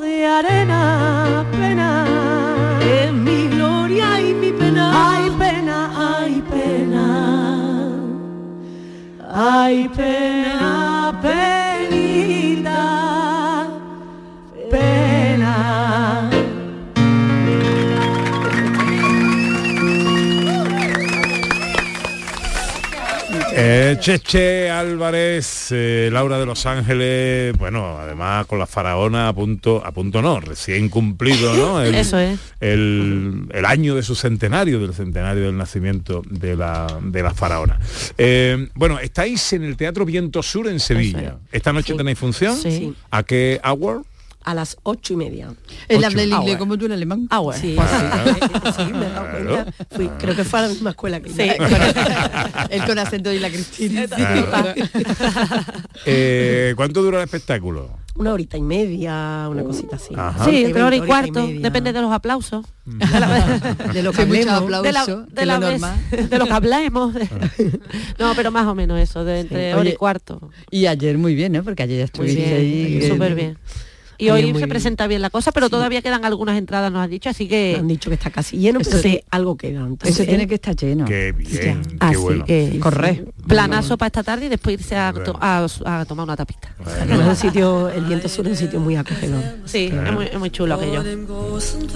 de arena, Ay, pena, penita, Eh, Cheche Álvarez, eh, Laura de Los Ángeles, bueno, además con la faraona a punto, a punto no, recién cumplido, ¿no? El, Eso es. El, el año de su centenario, del centenario del nacimiento de la, de la faraona. Eh, bueno, estáis en el Teatro Viento Sur en Sevilla. ¿Esta noche tenéis función? Sí. ¿A qué hour? A las ocho y media. El Ocho. habla el inglés como tú en alemán. Sí, Pues sí, sí. sí, me he dado cuenta. Fui- creo que fue a la misma escuela que Sí, yo. Él con acento y la Cristina. Claro. Eh, ¿Cuánto dura el espectáculo? Una horita y media, una cosita así. Ajá. Sí, entre hora y cuarto, depende de los aplausos. De lo que Sí, hablemos. aplauso, de, la, que de, la vez- de lo que hablemos. no, pero más o menos eso, de entre hora y cuarto. Y ayer muy bien, ¿no? Porque ayer estuviste ahí. bien, que- súper bien. Y hoy se presenta bien la cosa, pero todavía quedan algunas entradas, nos han dicho, así que... Han dicho que está casi lleno, pero sí. que algo queda. Entonces, Eso tiene que estar lleno. Qué bien, qué Así bueno. que corre. Planazo para esta tarde y después irse a, to- a- a tomar una tapita. Es un sitio, el viento sur es un sitio muy acogedor. Sí, es muy, es muy chulo aquello.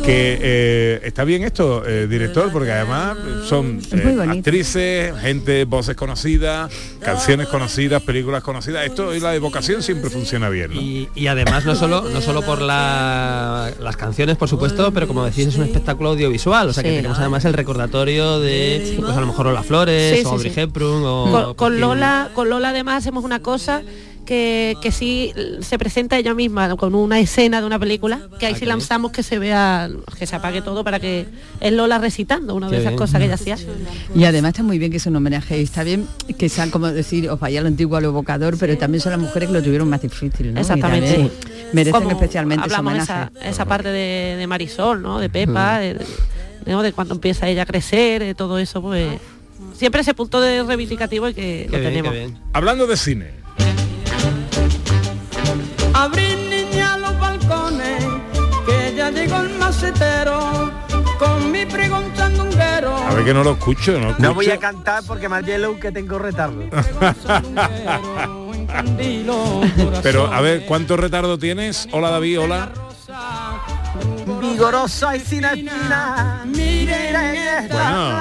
Que eh, está bien esto, eh, director, porque además son eh, actrices, gente, voces conocidas, canciones conocidas, películas conocidas. Esto y la evocación siempre funciona bien. ¿no? Y, y además no solo no solo por la- las canciones por supuesto pero como decís es un espectáculo audiovisual o sea que Sí. tenemos además el recordatorio de pues a lo mejor Lola Flores Sí, o sí, Audrey sí. Hepburn o Con, con Lola, con Lola además hacemos una cosa que, que sí se presenta ella misma con una escena de una película, que ahí sí lanzamos que se vea, que se apague todo para que es Lola recitando una Qué de esas bien. cosas que ella hacía. Y además está muy bien que es un homenaje y está bien que sean como decir, os vaya lo antiguo a lo evocador, pero también son las mujeres que lo tuvieron más difícil, ¿no? Exactamente. también Merecen Como especialmente ese hablamos homenaje. esa, esa parte de, de Marisol, ¿no? De Pepa, de, de- ¿no? de cuando empieza ella a crecer, de todo eso, pues siempre ese punto de reivindicativo y que lo tenemos. Hablando de cine, Abrir niña los balcones, que ya llegó el macetero, con mi pregón chandunguero. a ver que no lo escucho, no lo escucho. No voy a cantar porque más hielo que tengo retardo. Pero a ver, ¿cuánto retardo tienes? Hola David, hola. Vigorosa y sin espina. Miren Bueno.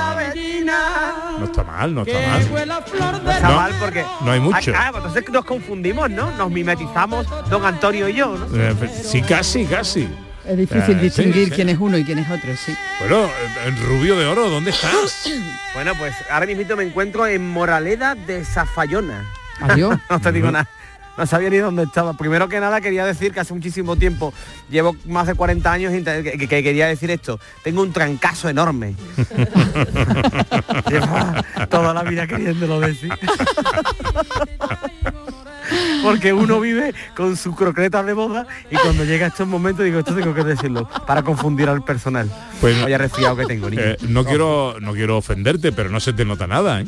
No está mal, no está mal. No está mal porque... no hay mucho. Ah, pues entonces nos confundimos, ¿no? Nos mimetizamos don Antonio y yo, ¿no? Eh, Sí, casi, casi. Es difícil Eh, distinguir sí. quién es uno y quién es otro, sí. Bueno, eh, el rubio de oro, ¿dónde estás? Bueno, pues ahora mismo me encuentro en Moraleda de Zafayona. Adiós. no te digo nada. No sabía ni dónde estaba. Primero que nada quería decir que hace muchísimo tiempo, llevo más de 40 años que, que- que quería decir esto. Tengo un trancazo enorme. Llevaba toda la vida queriéndolo decir. Porque uno vive con sus croquetas de boda y cuando llega a estos momentos digo, esto tengo que decirlo para confundir al personal. Pues Vaya resfriado que tengo, niño. Eh, no quiero no quiero ofenderte, pero no se te nota nada, ¿eh?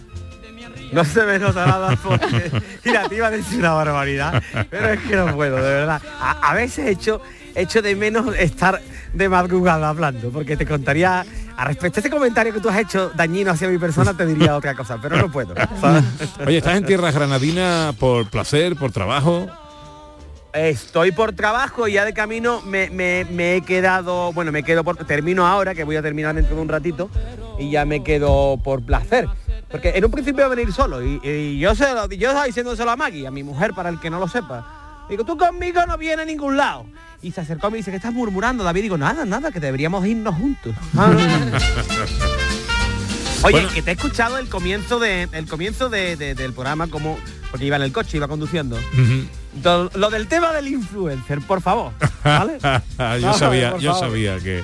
No se me nota nada porque... Mira, te iba a decir una barbaridad, pero es que no puedo, de verdad. A, veces echo, echo de menos estar de madrugada hablando, porque te contaría... A respecto a ese comentario que tú has hecho dañino hacia mi persona, te diría otra cosa, pero no puedo. Oye, ¿estás en tierras granadinas por placer, por trabajo? Estoy por trabajo y ya de camino me, me- me he quedado, bueno, me quedo por, termino ahora, que voy a terminar dentro de un ratito, y ya me quedo por placer. Porque en un principio iba a venir solo, y, y yo se lo, yo estaba diciéndoselo a Maggie, a mi mujer, para el que no lo sepa. Digo, tú conmigo no vienes a ningún lado. Y se acercó a mí y dice, ¿qué estás murmurando, David? Digo, nada, nada, que deberíamos irnos juntos. Ah, Oye, Bueno. que te he escuchado el comienzo de el comienzo de- de- del programa como porque iba en el coche, iba conduciendo. Do- Lo del tema del influencer, por favor. ¿vale? yo No, sabía, por yo favor. sabía que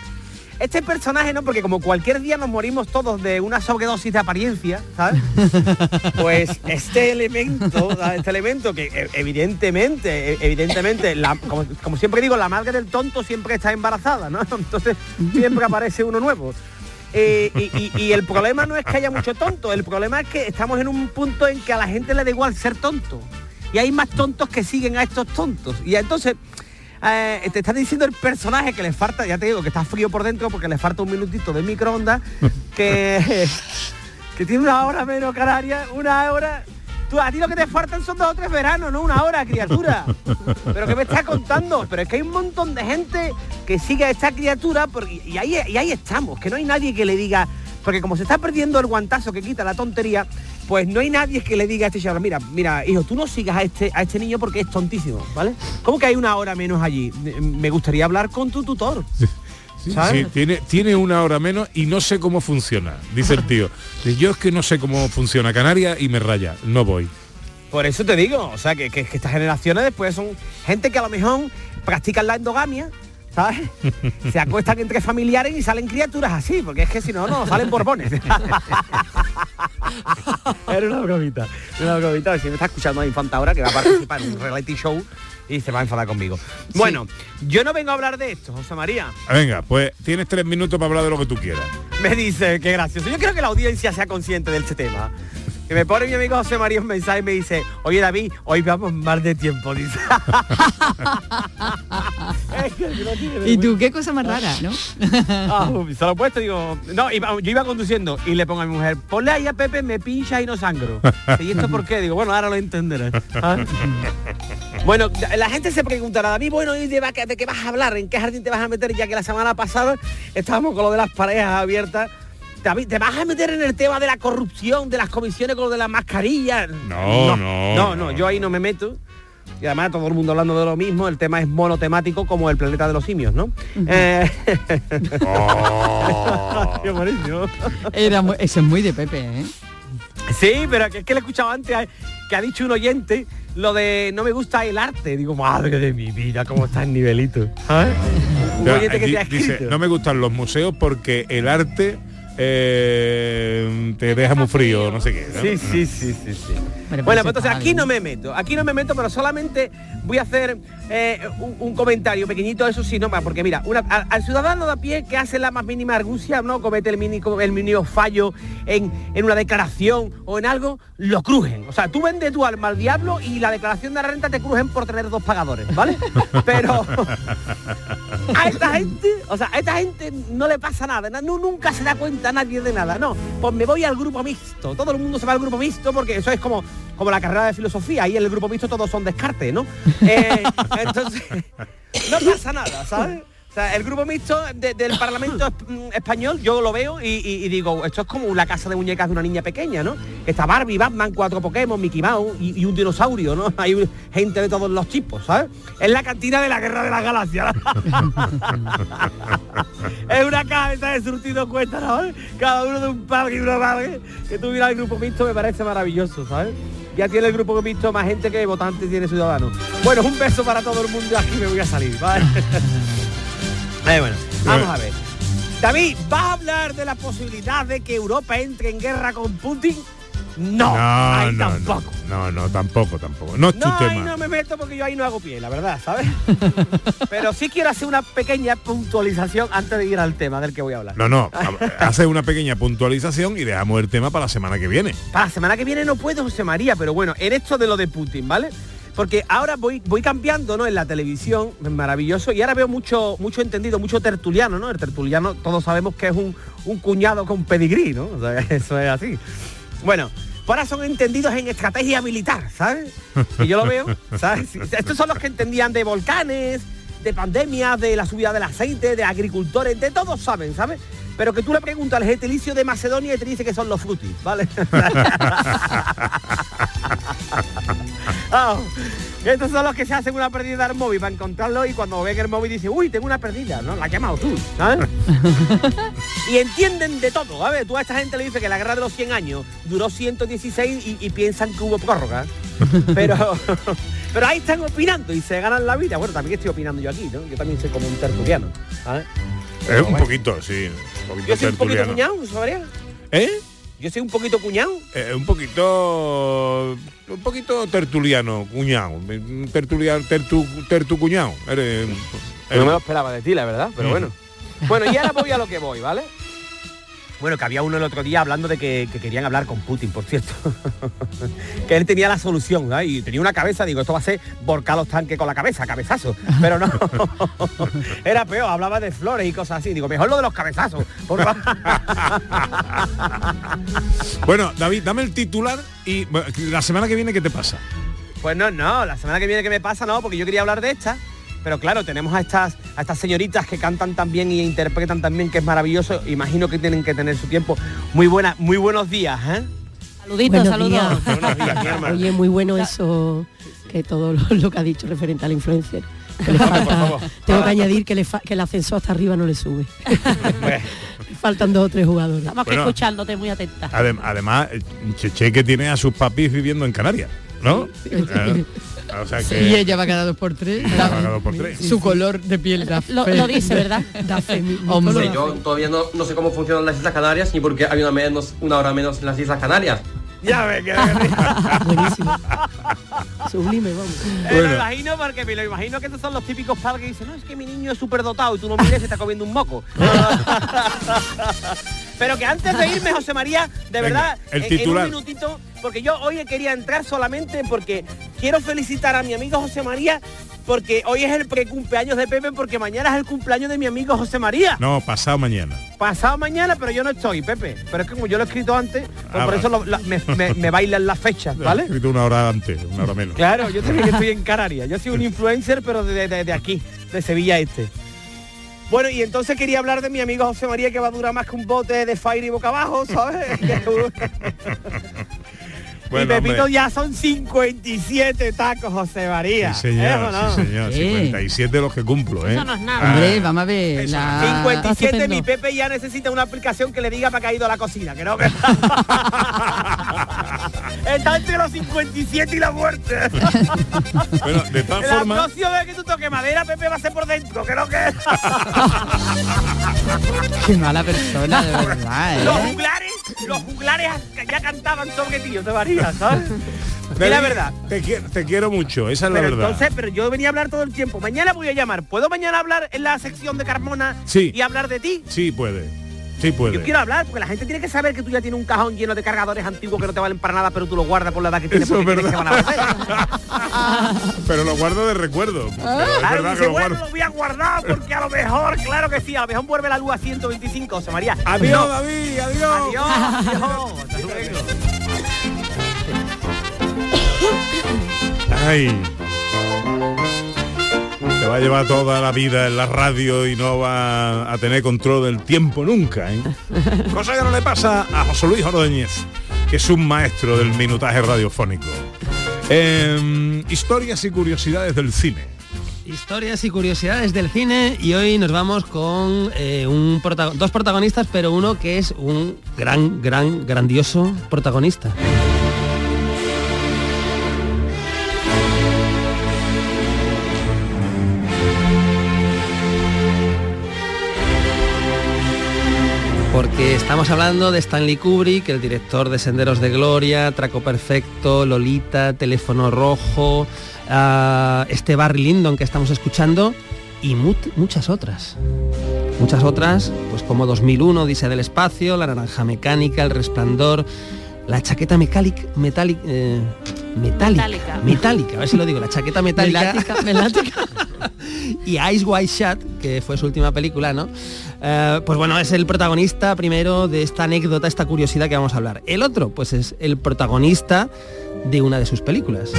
Este personaje, ¿no? Porque como cualquier día nos morimos todos de una sobredosis de apariencia, ¿sabes? Pues este elemento, ¿sabes? este elemento que eh, evidentemente, eh, evidentemente, la- como, como siempre digo, la madre del tonto siempre está embarazada, ¿no? Entonces siempre aparece uno nuevo. Eh, y, y- y el problema no es que haya mucho tonto, el problema es que estamos en un punto en que a la gente le da igual ser tonto. Y hay más tontos que siguen a estos tontos. Y entonces eh, te está diciendo el personaje que le falta, ya te digo, que está frío por dentro porque le falta un minutito de microondas, que, que tiene una hora menos canaria, una hora... Tú, a ti lo que te faltan son dos o tres veranos, no una hora, criatura. Pero ¿qué me estás contando? Pero es que hay un montón de gente que sigue a esta criatura porque, y, ahí, y ahí estamos, que no hay nadie que le diga... Porque como se está perdiendo el guantazo que quita la tontería, pues no hay nadie que le diga a este chaval, mira, mira, hijo, tú no sigas a este, a este niño porque es tontísimo, ¿vale? ¿Cómo que hay una hora menos allí? Me gustaría hablar con tu tutor. Sí, tiene, tiene una hora menos y no sé cómo funciona, dice el tío. Yo es que no sé cómo funciona Canarias y me raya, no voy. Por eso te digo, o sea, que, que- que estas generaciones después son gente que a lo mejor practican la endogamia, ¿sabes? Se acuestan entre familiares y salen criaturas así, porque es que si no, no, salen borbones. Era una bromita, una bromita. Si me está escuchando a Infanta ahora, que va a participar en un reality show y se va a enfadar conmigo. Bueno, yo no vengo a hablar de esto, José María. Venga, pues tienes tres minutos para hablar de lo que tú quieras. Me dice, qué gracioso. Yo creo que la audiencia sea consciente de este tema. Que me pone mi amigo José María un mensaje y me dice, oye David, hoy vamos mal de tiempo, dice. Y tú, qué cosa más rara, ¿no? Ah, se lo he puesto, digo, no, iba- yo iba conduciendo y le pongo a mi mujer, ponle ahí a Pepe, me pincha y no sangro. ¿Y esto por qué? Digo, bueno, ahora lo entenderás. ¿Ah? Bueno, la gente se preguntará, David, bueno, ¿y de, de qué vas a hablar? ¿En qué jardín te vas a meter? Ya que la semana pasada estábamos con lo de las parejas abiertas. David, ¿te vas a meter en el tema de la corrupción, de las comisiones con lo de las mascarillas? No, no, No, no, yo ahí no me meto. Y además todo el mundo hablando de lo mismo, el tema es monotemático como el planeta de los simios, ¿no? Eh, buenísimo. Era mu- eso es muy de Pepe, ¿eh? Sí, pero que es que le he escuchado antes a- que ha dicho un oyente lo de no me gusta el arte. Digo, madre de mi vida, cómo está el nivelito. Un oyente que te ha dice, no me gustan los museos porque el arte eh, te deja muy frío, no sé qué. ¿no? Sí, sí, sí, sí, sí. Bueno, Bueno, pues pues entonces aquí no me meto, aquí no me meto, pero solamente voy a hacer eh, un, un comentario pequeñito, eso sí, no más, porque mira, una- al, al ciudadano de a pie que hace la más mínima argucia, no comete el mínimo, el mínimo fallo en, en una declaración o en algo, lo crujen. O sea, tú vendes tu alma al diablo y la declaración de la renta te crujen por tener dos pagadores, ¿vale? Pero a esta gente, o sea, a esta gente no le pasa nada, na- no, nunca se da cuenta nadie de nada, no. Pues me voy al grupo mixto, todo el mundo se va al grupo mixto porque eso es como, como la carrera de filosofía, ahí en el grupo mixto todos son descarte, ¿no? Eh, entonces, no pasa nada, ¿sabes? O sea, el grupo mixto de- del Parlamento mm, español, yo lo veo y, y- y digo, esto es como la casa de muñecas de una niña pequeña, ¿no? Está Barbie, Batman, cuatro Pokémon, Mickey Mouse y, y un dinosaurio, ¿no? Hay un- gente de todos los tipos, ¿sabes? Es la cantina de la guerra de las galaxias. es una cabeza de surtido cuesta, ¿sabes? Cada uno de un parque y una madre. Que tuviera el grupo mixto me parece maravilloso, ¿sabes? Ya tiene el grupo mixto más gente que votantes tiene ciudadanos. Bueno, un beso para todo el mundo aquí me voy a salir, ¿vale? Eh, bueno, vamos a ver. David, ¿vas a hablar de la posibilidad de que Europa entre en guerra con Putin? No, ahí no, tampoco. No, no, tampoco, tampoco. No es tu No, ahí tema. no me meto porque yo ahí no hago pie, la verdad, ¿sabes? Pero sí quiero hacer una pequeña puntualización antes de ir al tema del que voy a hablar. No, no, hace una pequeña puntualización y dejamos el tema para la semana que viene. Para la semana que viene no puedo, José María, pero bueno, en esto de lo de Putin, ¿vale? Porque ahora voy, voy cambiando, ¿no? En la televisión, es maravilloso, y ahora veo mucho, mucho entendido, mucho tertuliano, ¿no? El tertuliano, todos sabemos que es un, un cuñado con pedigrí, ¿no? O sea, eso es así. Bueno, ahora son entendidos en estrategia militar, ¿sabes? Y yo lo veo, ¿sabes? Estos son los que entendían de volcanes, de pandemias, de la subida del aceite, de agricultores, de todos saben, ¿sabes? Pero que tú le preguntas al gentilicio de Macedonia y te dice que son los frutis, ¿vale? Ah, estos son los que se hacen una pérdida al móvil para encontrarlo y cuando ven el móvil dice, uy, tengo una pérdida, ¿no? La has llamado tú, ¿sabes? y entienden de todo, ¿sabes? Tú a esta gente le dices que la guerra de los 100 años duró 116 y, y piensan que hubo prórroga. Pero, pero ahí están opinando y se ganan la vida. Bueno, también estoy opinando yo aquí, ¿no? Yo también soy como un tertuliano, ¿sabes? Es un poquito, sí. Yo soy un poquito cuñado, ¿sabría? ¿Eh? Yo soy un poquito cuñado. Eh, un poquito un poquito tertuliano, cuñado. Tertuliano, tertu, tertu cuñado. Eres- No me lo esperaba de ti, la verdad, pero Mm. bueno. Bueno, y ahora voy a lo que voy, ¿vale? Bueno, que había uno el otro día hablando de que, que querían hablar con Putin, por cierto. que él tenía la solución, ¿eh? Y tenía una cabeza, digo, esto va a ser volcar los tanques con la cabeza, cabezazo. Pero no. Era peor, hablaba de flores y cosas así. Digo, mejor lo de los cabezazos. por favor. Bueno, David, dame el titular y la semana que viene, ¿qué te pasa? Pues no, no, la semana que viene que me pasa, no, porque yo quería hablar de esta. Pero claro, tenemos a estas, a estas señoritas que cantan tan bien y interpretan tan bien, que es maravilloso. Imagino que tienen que tener su tiempo. Muy buena, muy buenos días, ¿eh? Saluditos, Buenos saludos. días. Buenos días, mi hermano. Oye, muy bueno eso, que todo lo, lo que ha dicho referente al influencer. Que le falta- tengo que añadir que, le fa- que el ascenso hasta arriba no le sube. Faltan dos o tres jugadores. Estamos escuchándote muy atenta. Adem- además, eh, Cheche que tiene a sus papis viviendo en Canarias, ¿no? Eh, o sea que Y ella va cada dos por tres. va cada dos por tres. Su color de piel da Lo- fe. lo dice, ¿verdad? Da fe, Hombre. Yo todavía no, no sé cómo funcionan las Islas Canarias ni por qué hay una, menos, una hora menos en las Islas Canarias. Ya ve que Buenísimo. Sublime, vamos. Eh, lo imagino porque me lo imagino que estos son los típicos padres que dicen, no, es que mi niño es súper dotado y tú lo miras y se está comiendo un moco. Pero que antes de irme, José María, de Venga, verdad, el en- un minutito, porque yo hoy quería entrar solamente porque quiero felicitar a mi amigo José María, porque hoy es el precumpleaños de Pepe, porque mañana es el cumpleaños de mi amigo José María. No, pasado mañana. Pasado mañana, pero yo no estoy, Pepe. Pero es que como yo lo he escrito antes, pues Ah, por vale. eso lo- la- me, me- me bailan las fechas, He ¿vale? escrito una hora antes, una hora menos. Claro, yo también estoy en Canarias. Yo soy un influencer, pero de, de- de aquí, de Sevilla Este. Bueno, y entonces quería hablar de mi amigo José María, que va a durar más que un bote de fire y boca abajo, ¿sabes? Bueno, y Pepito hombre. ya son 57 tacos, José María. Sí, señor, ¿Eh no? sí, señor. 57 los que cumplo, ¿eh? Eso no es nada. Ah, Hombre, vamos a ver. La... 57, mi Pepe ya necesita una aplicación que le diga para que ha ido a la cocina, que no que Está entre los 57 y la muerte. Bueno, de todas la formas, próxima vez que tú toques madera, Pepe va a ser por dentro, que no que. Qué mala persona, de verdad, los ¿eh? juglares, los juglares ya cantaban sobre ti, te varía, ¿sabes? Es la verdad. Te, te quiero mucho, esa es la verdad. entonces, pero yo venía a hablar todo el tiempo. Mañana voy a llamar. ¿Puedo mañana hablar en la sección de Carmona Sí. y hablar de ti? Sí puede, sí puede. Yo quiero hablar, porque la gente tiene que saber que tú ya tienes un cajón lleno de cargadores antiguos que no te valen para nada, pero tú los guardas por la edad que tienes Eso porque es que van a. Pero lo guardo de recuerdo. Es Claro, verdad dice, lo bueno, guardo. lo voy a guardar porque a lo mejor, claro que sí, a lo mejor vuelve la luz a 125, José María. Adiós, No. David, adiós. Adiós, adiós. Hasta luego. Ay. Te va a llevar toda la vida en la radio y no va a tener control del tiempo nunca, ¿eh? Cosa que no le pasa a José Luis Ordóñez, que es un maestro del minutaje radiofónico. Em, historias y curiosidades del cine. Historias y curiosidades del cine y hoy nos vamos con eh, un protago- dos protagonistas, pero uno que es un gran, gran, grandioso protagonista. Porque estamos hablando de Stanley Kubrick, el director de Senderos de Gloria, Traco Perfecto, Lolita, Teléfono Rojo, ah, este Barry Lyndon que estamos escuchando y muchas otras. Muchas otras, pues como 2001, Dice del Espacio, La Naranja Mecánica, El Resplandor, La Chaqueta eh, metálica, Metálica. metálica, a ver si lo digo, La Chaqueta Metálica Melática, melática. y Ice White Shot, que fue su última película, ¿no? Eh, pues bueno, es el protagonista primero de esta anécdota, esta curiosidad que vamos a hablar. El otro, pues es el protagonista de una de sus películas.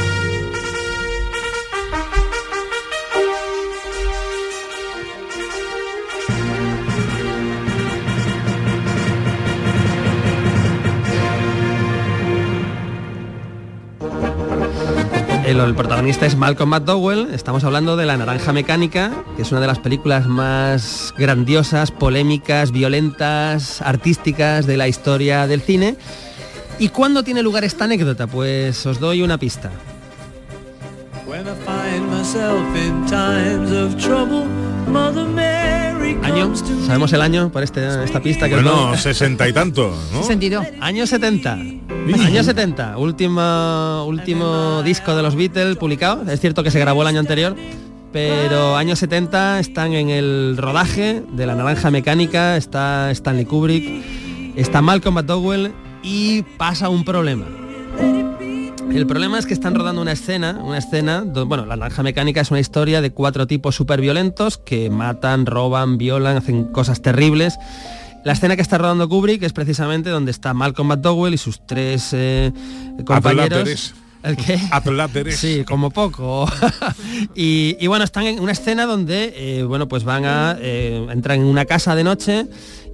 El, protagonista es Malcolm McDowell, estamos hablando de La Naranja Mecánica, que es una de las películas más grandiosas, polémicas, violentas, artísticas de la historia del cine. ¿Y cuándo tiene lugar esta anécdota? Pues os doy una pista. ¿Año? ¿Sabemos el año por este, esta pista que Bueno, doy? sesenta y tanto, ¿no? Sentido. Año 70. Año 70. Último, último disco de los Beatles publicado. Es cierto que se grabó el año anterior. Pero años 70 están en el rodaje de La Naranja Mecánica, está Stanley Kubrick, está Malcolm McDowell y pasa un problema. El problema es que están rodando una escena, una escena, do- bueno, La Naranja Mecánica es una historia de cuatro tipos súper violentos que matan, roban, violan, hacen cosas terribles. La escena que está rodando Kubrick es precisamente donde está Malcolm McDowell y sus tres eh, compañeros. ¿El qué? Atláteres. Sí, como poco. y, y bueno, están en una escena donde, eh, bueno, pues van a eh, entrar en una casa de noche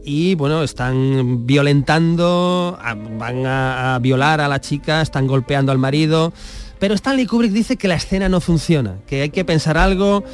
y bueno, están violentando, van a, violar a la chica, están golpeando al marido. Pero Stanley Kubrick dice que la escena no funciona, que hay que pensar algo,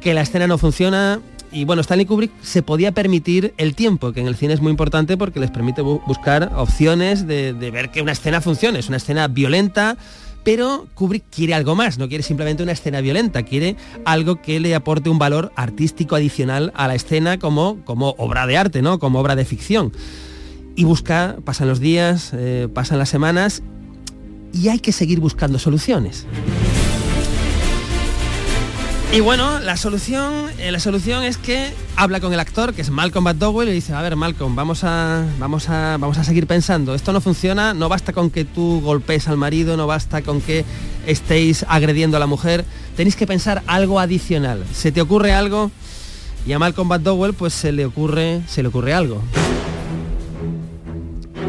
que la escena no funciona. Y bueno, Stanley Kubrick se podía permitir el tiempo, que en el cine es muy importante porque les permite bu- buscar opciones de, de ver que una escena funcione. Es una escena violenta, pero Kubrick quiere algo más, no quiere simplemente una escena violenta, quiere algo que le aporte un valor artístico adicional a la escena como, como obra de arte, ¿no? Como obra de ficción. Y busca, pasan los días, eh, pasan las semanas y hay que seguir buscando soluciones. Y bueno, la solución, eh, la solución es que habla con el actor, que es Malcolm McDowell, y dice, a ver, Malcolm, vamos a, vamos a, vamos a seguir pensando. Esto no funciona, no basta con que tú golpees al marido, no basta con que estéis agrediendo a la mujer. Tenéis que pensar algo adicional. ¿Se te ocurre algo? Y a Malcolm McDowell, pues se le ocurre, se le ocurre algo.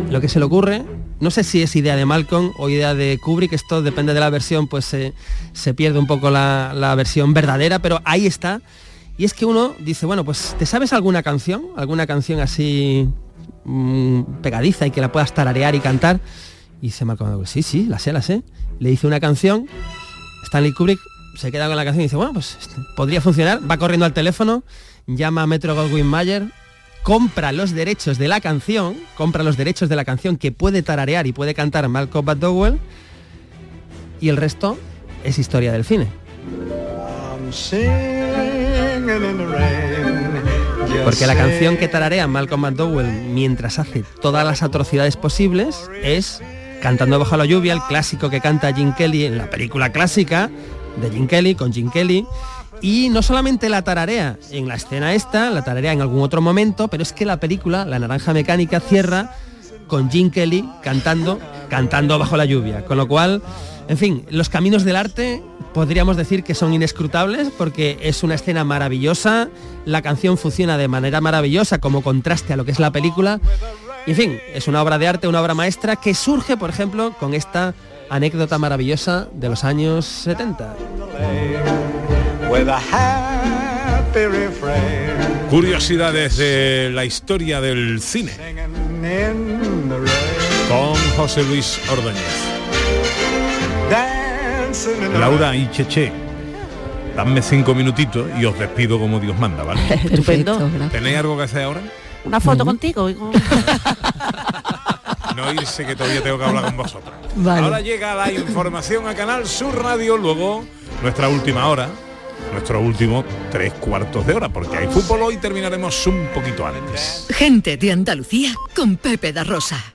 Lo que se le ocurre no sé si es idea de Malcolm o idea de Kubrick, esto depende de la versión, pues se, se pierde un poco la, la versión verdadera, pero ahí está. Y es que uno dice, bueno, pues ¿te sabes alguna canción? ¿Alguna canción así mm, pegadiza y que la puedas tararear y cantar? Y dice Malcolm, sí, sí, la sé, la sé. Le dice una canción, Stanley Kubrick se queda con la canción y dice, bueno, pues este, podría funcionar. Va corriendo al teléfono, llama a Metro Goldwyn Mayer, compra los derechos de la canción, compra los derechos de la canción que puede tararear y puede cantar Malcolm McDowell y el resto es historia del cine. Porque la canción que tararea Malcolm McDowell mientras hace todas las atrocidades posibles es Cantando bajo la lluvia, el clásico que canta Jim Kelly en la película clásica de Jim Kelly con Jim Kelly. Y no solamente la tararea en la escena esta, la tararea en algún otro momento, pero es que la película, La Naranja Mecánica, cierra con Jim Kelly cantando, cantando bajo la lluvia. Con lo cual, en fin, los caminos del arte podríamos decir que son inescrutables porque es una escena maravillosa, la canción funciona de manera maravillosa como contraste a lo que es la película. En fin, es una obra de arte, una obra maestra que surge, por ejemplo, con esta anécdota maravillosa de los años 70. Curiosidades de la historia del cine. Con José Luis Ordóñez. Laura y Cheche. Dame cinco minutitos y os despido como Dios manda, ¿vale? Estupendo. ¿Tenéis algo que hacer ahora? Una foto contigo. y con- No irse que todavía tengo que hablar con vosotros. Vale. Ahora llega la información a Canal Sur Radio, luego nuestra última hora, nuestro último tres cuartos de hora, porque hay fútbol hoy terminaremos un poquito antes. Gente de Andalucía con Pepe da Rosa.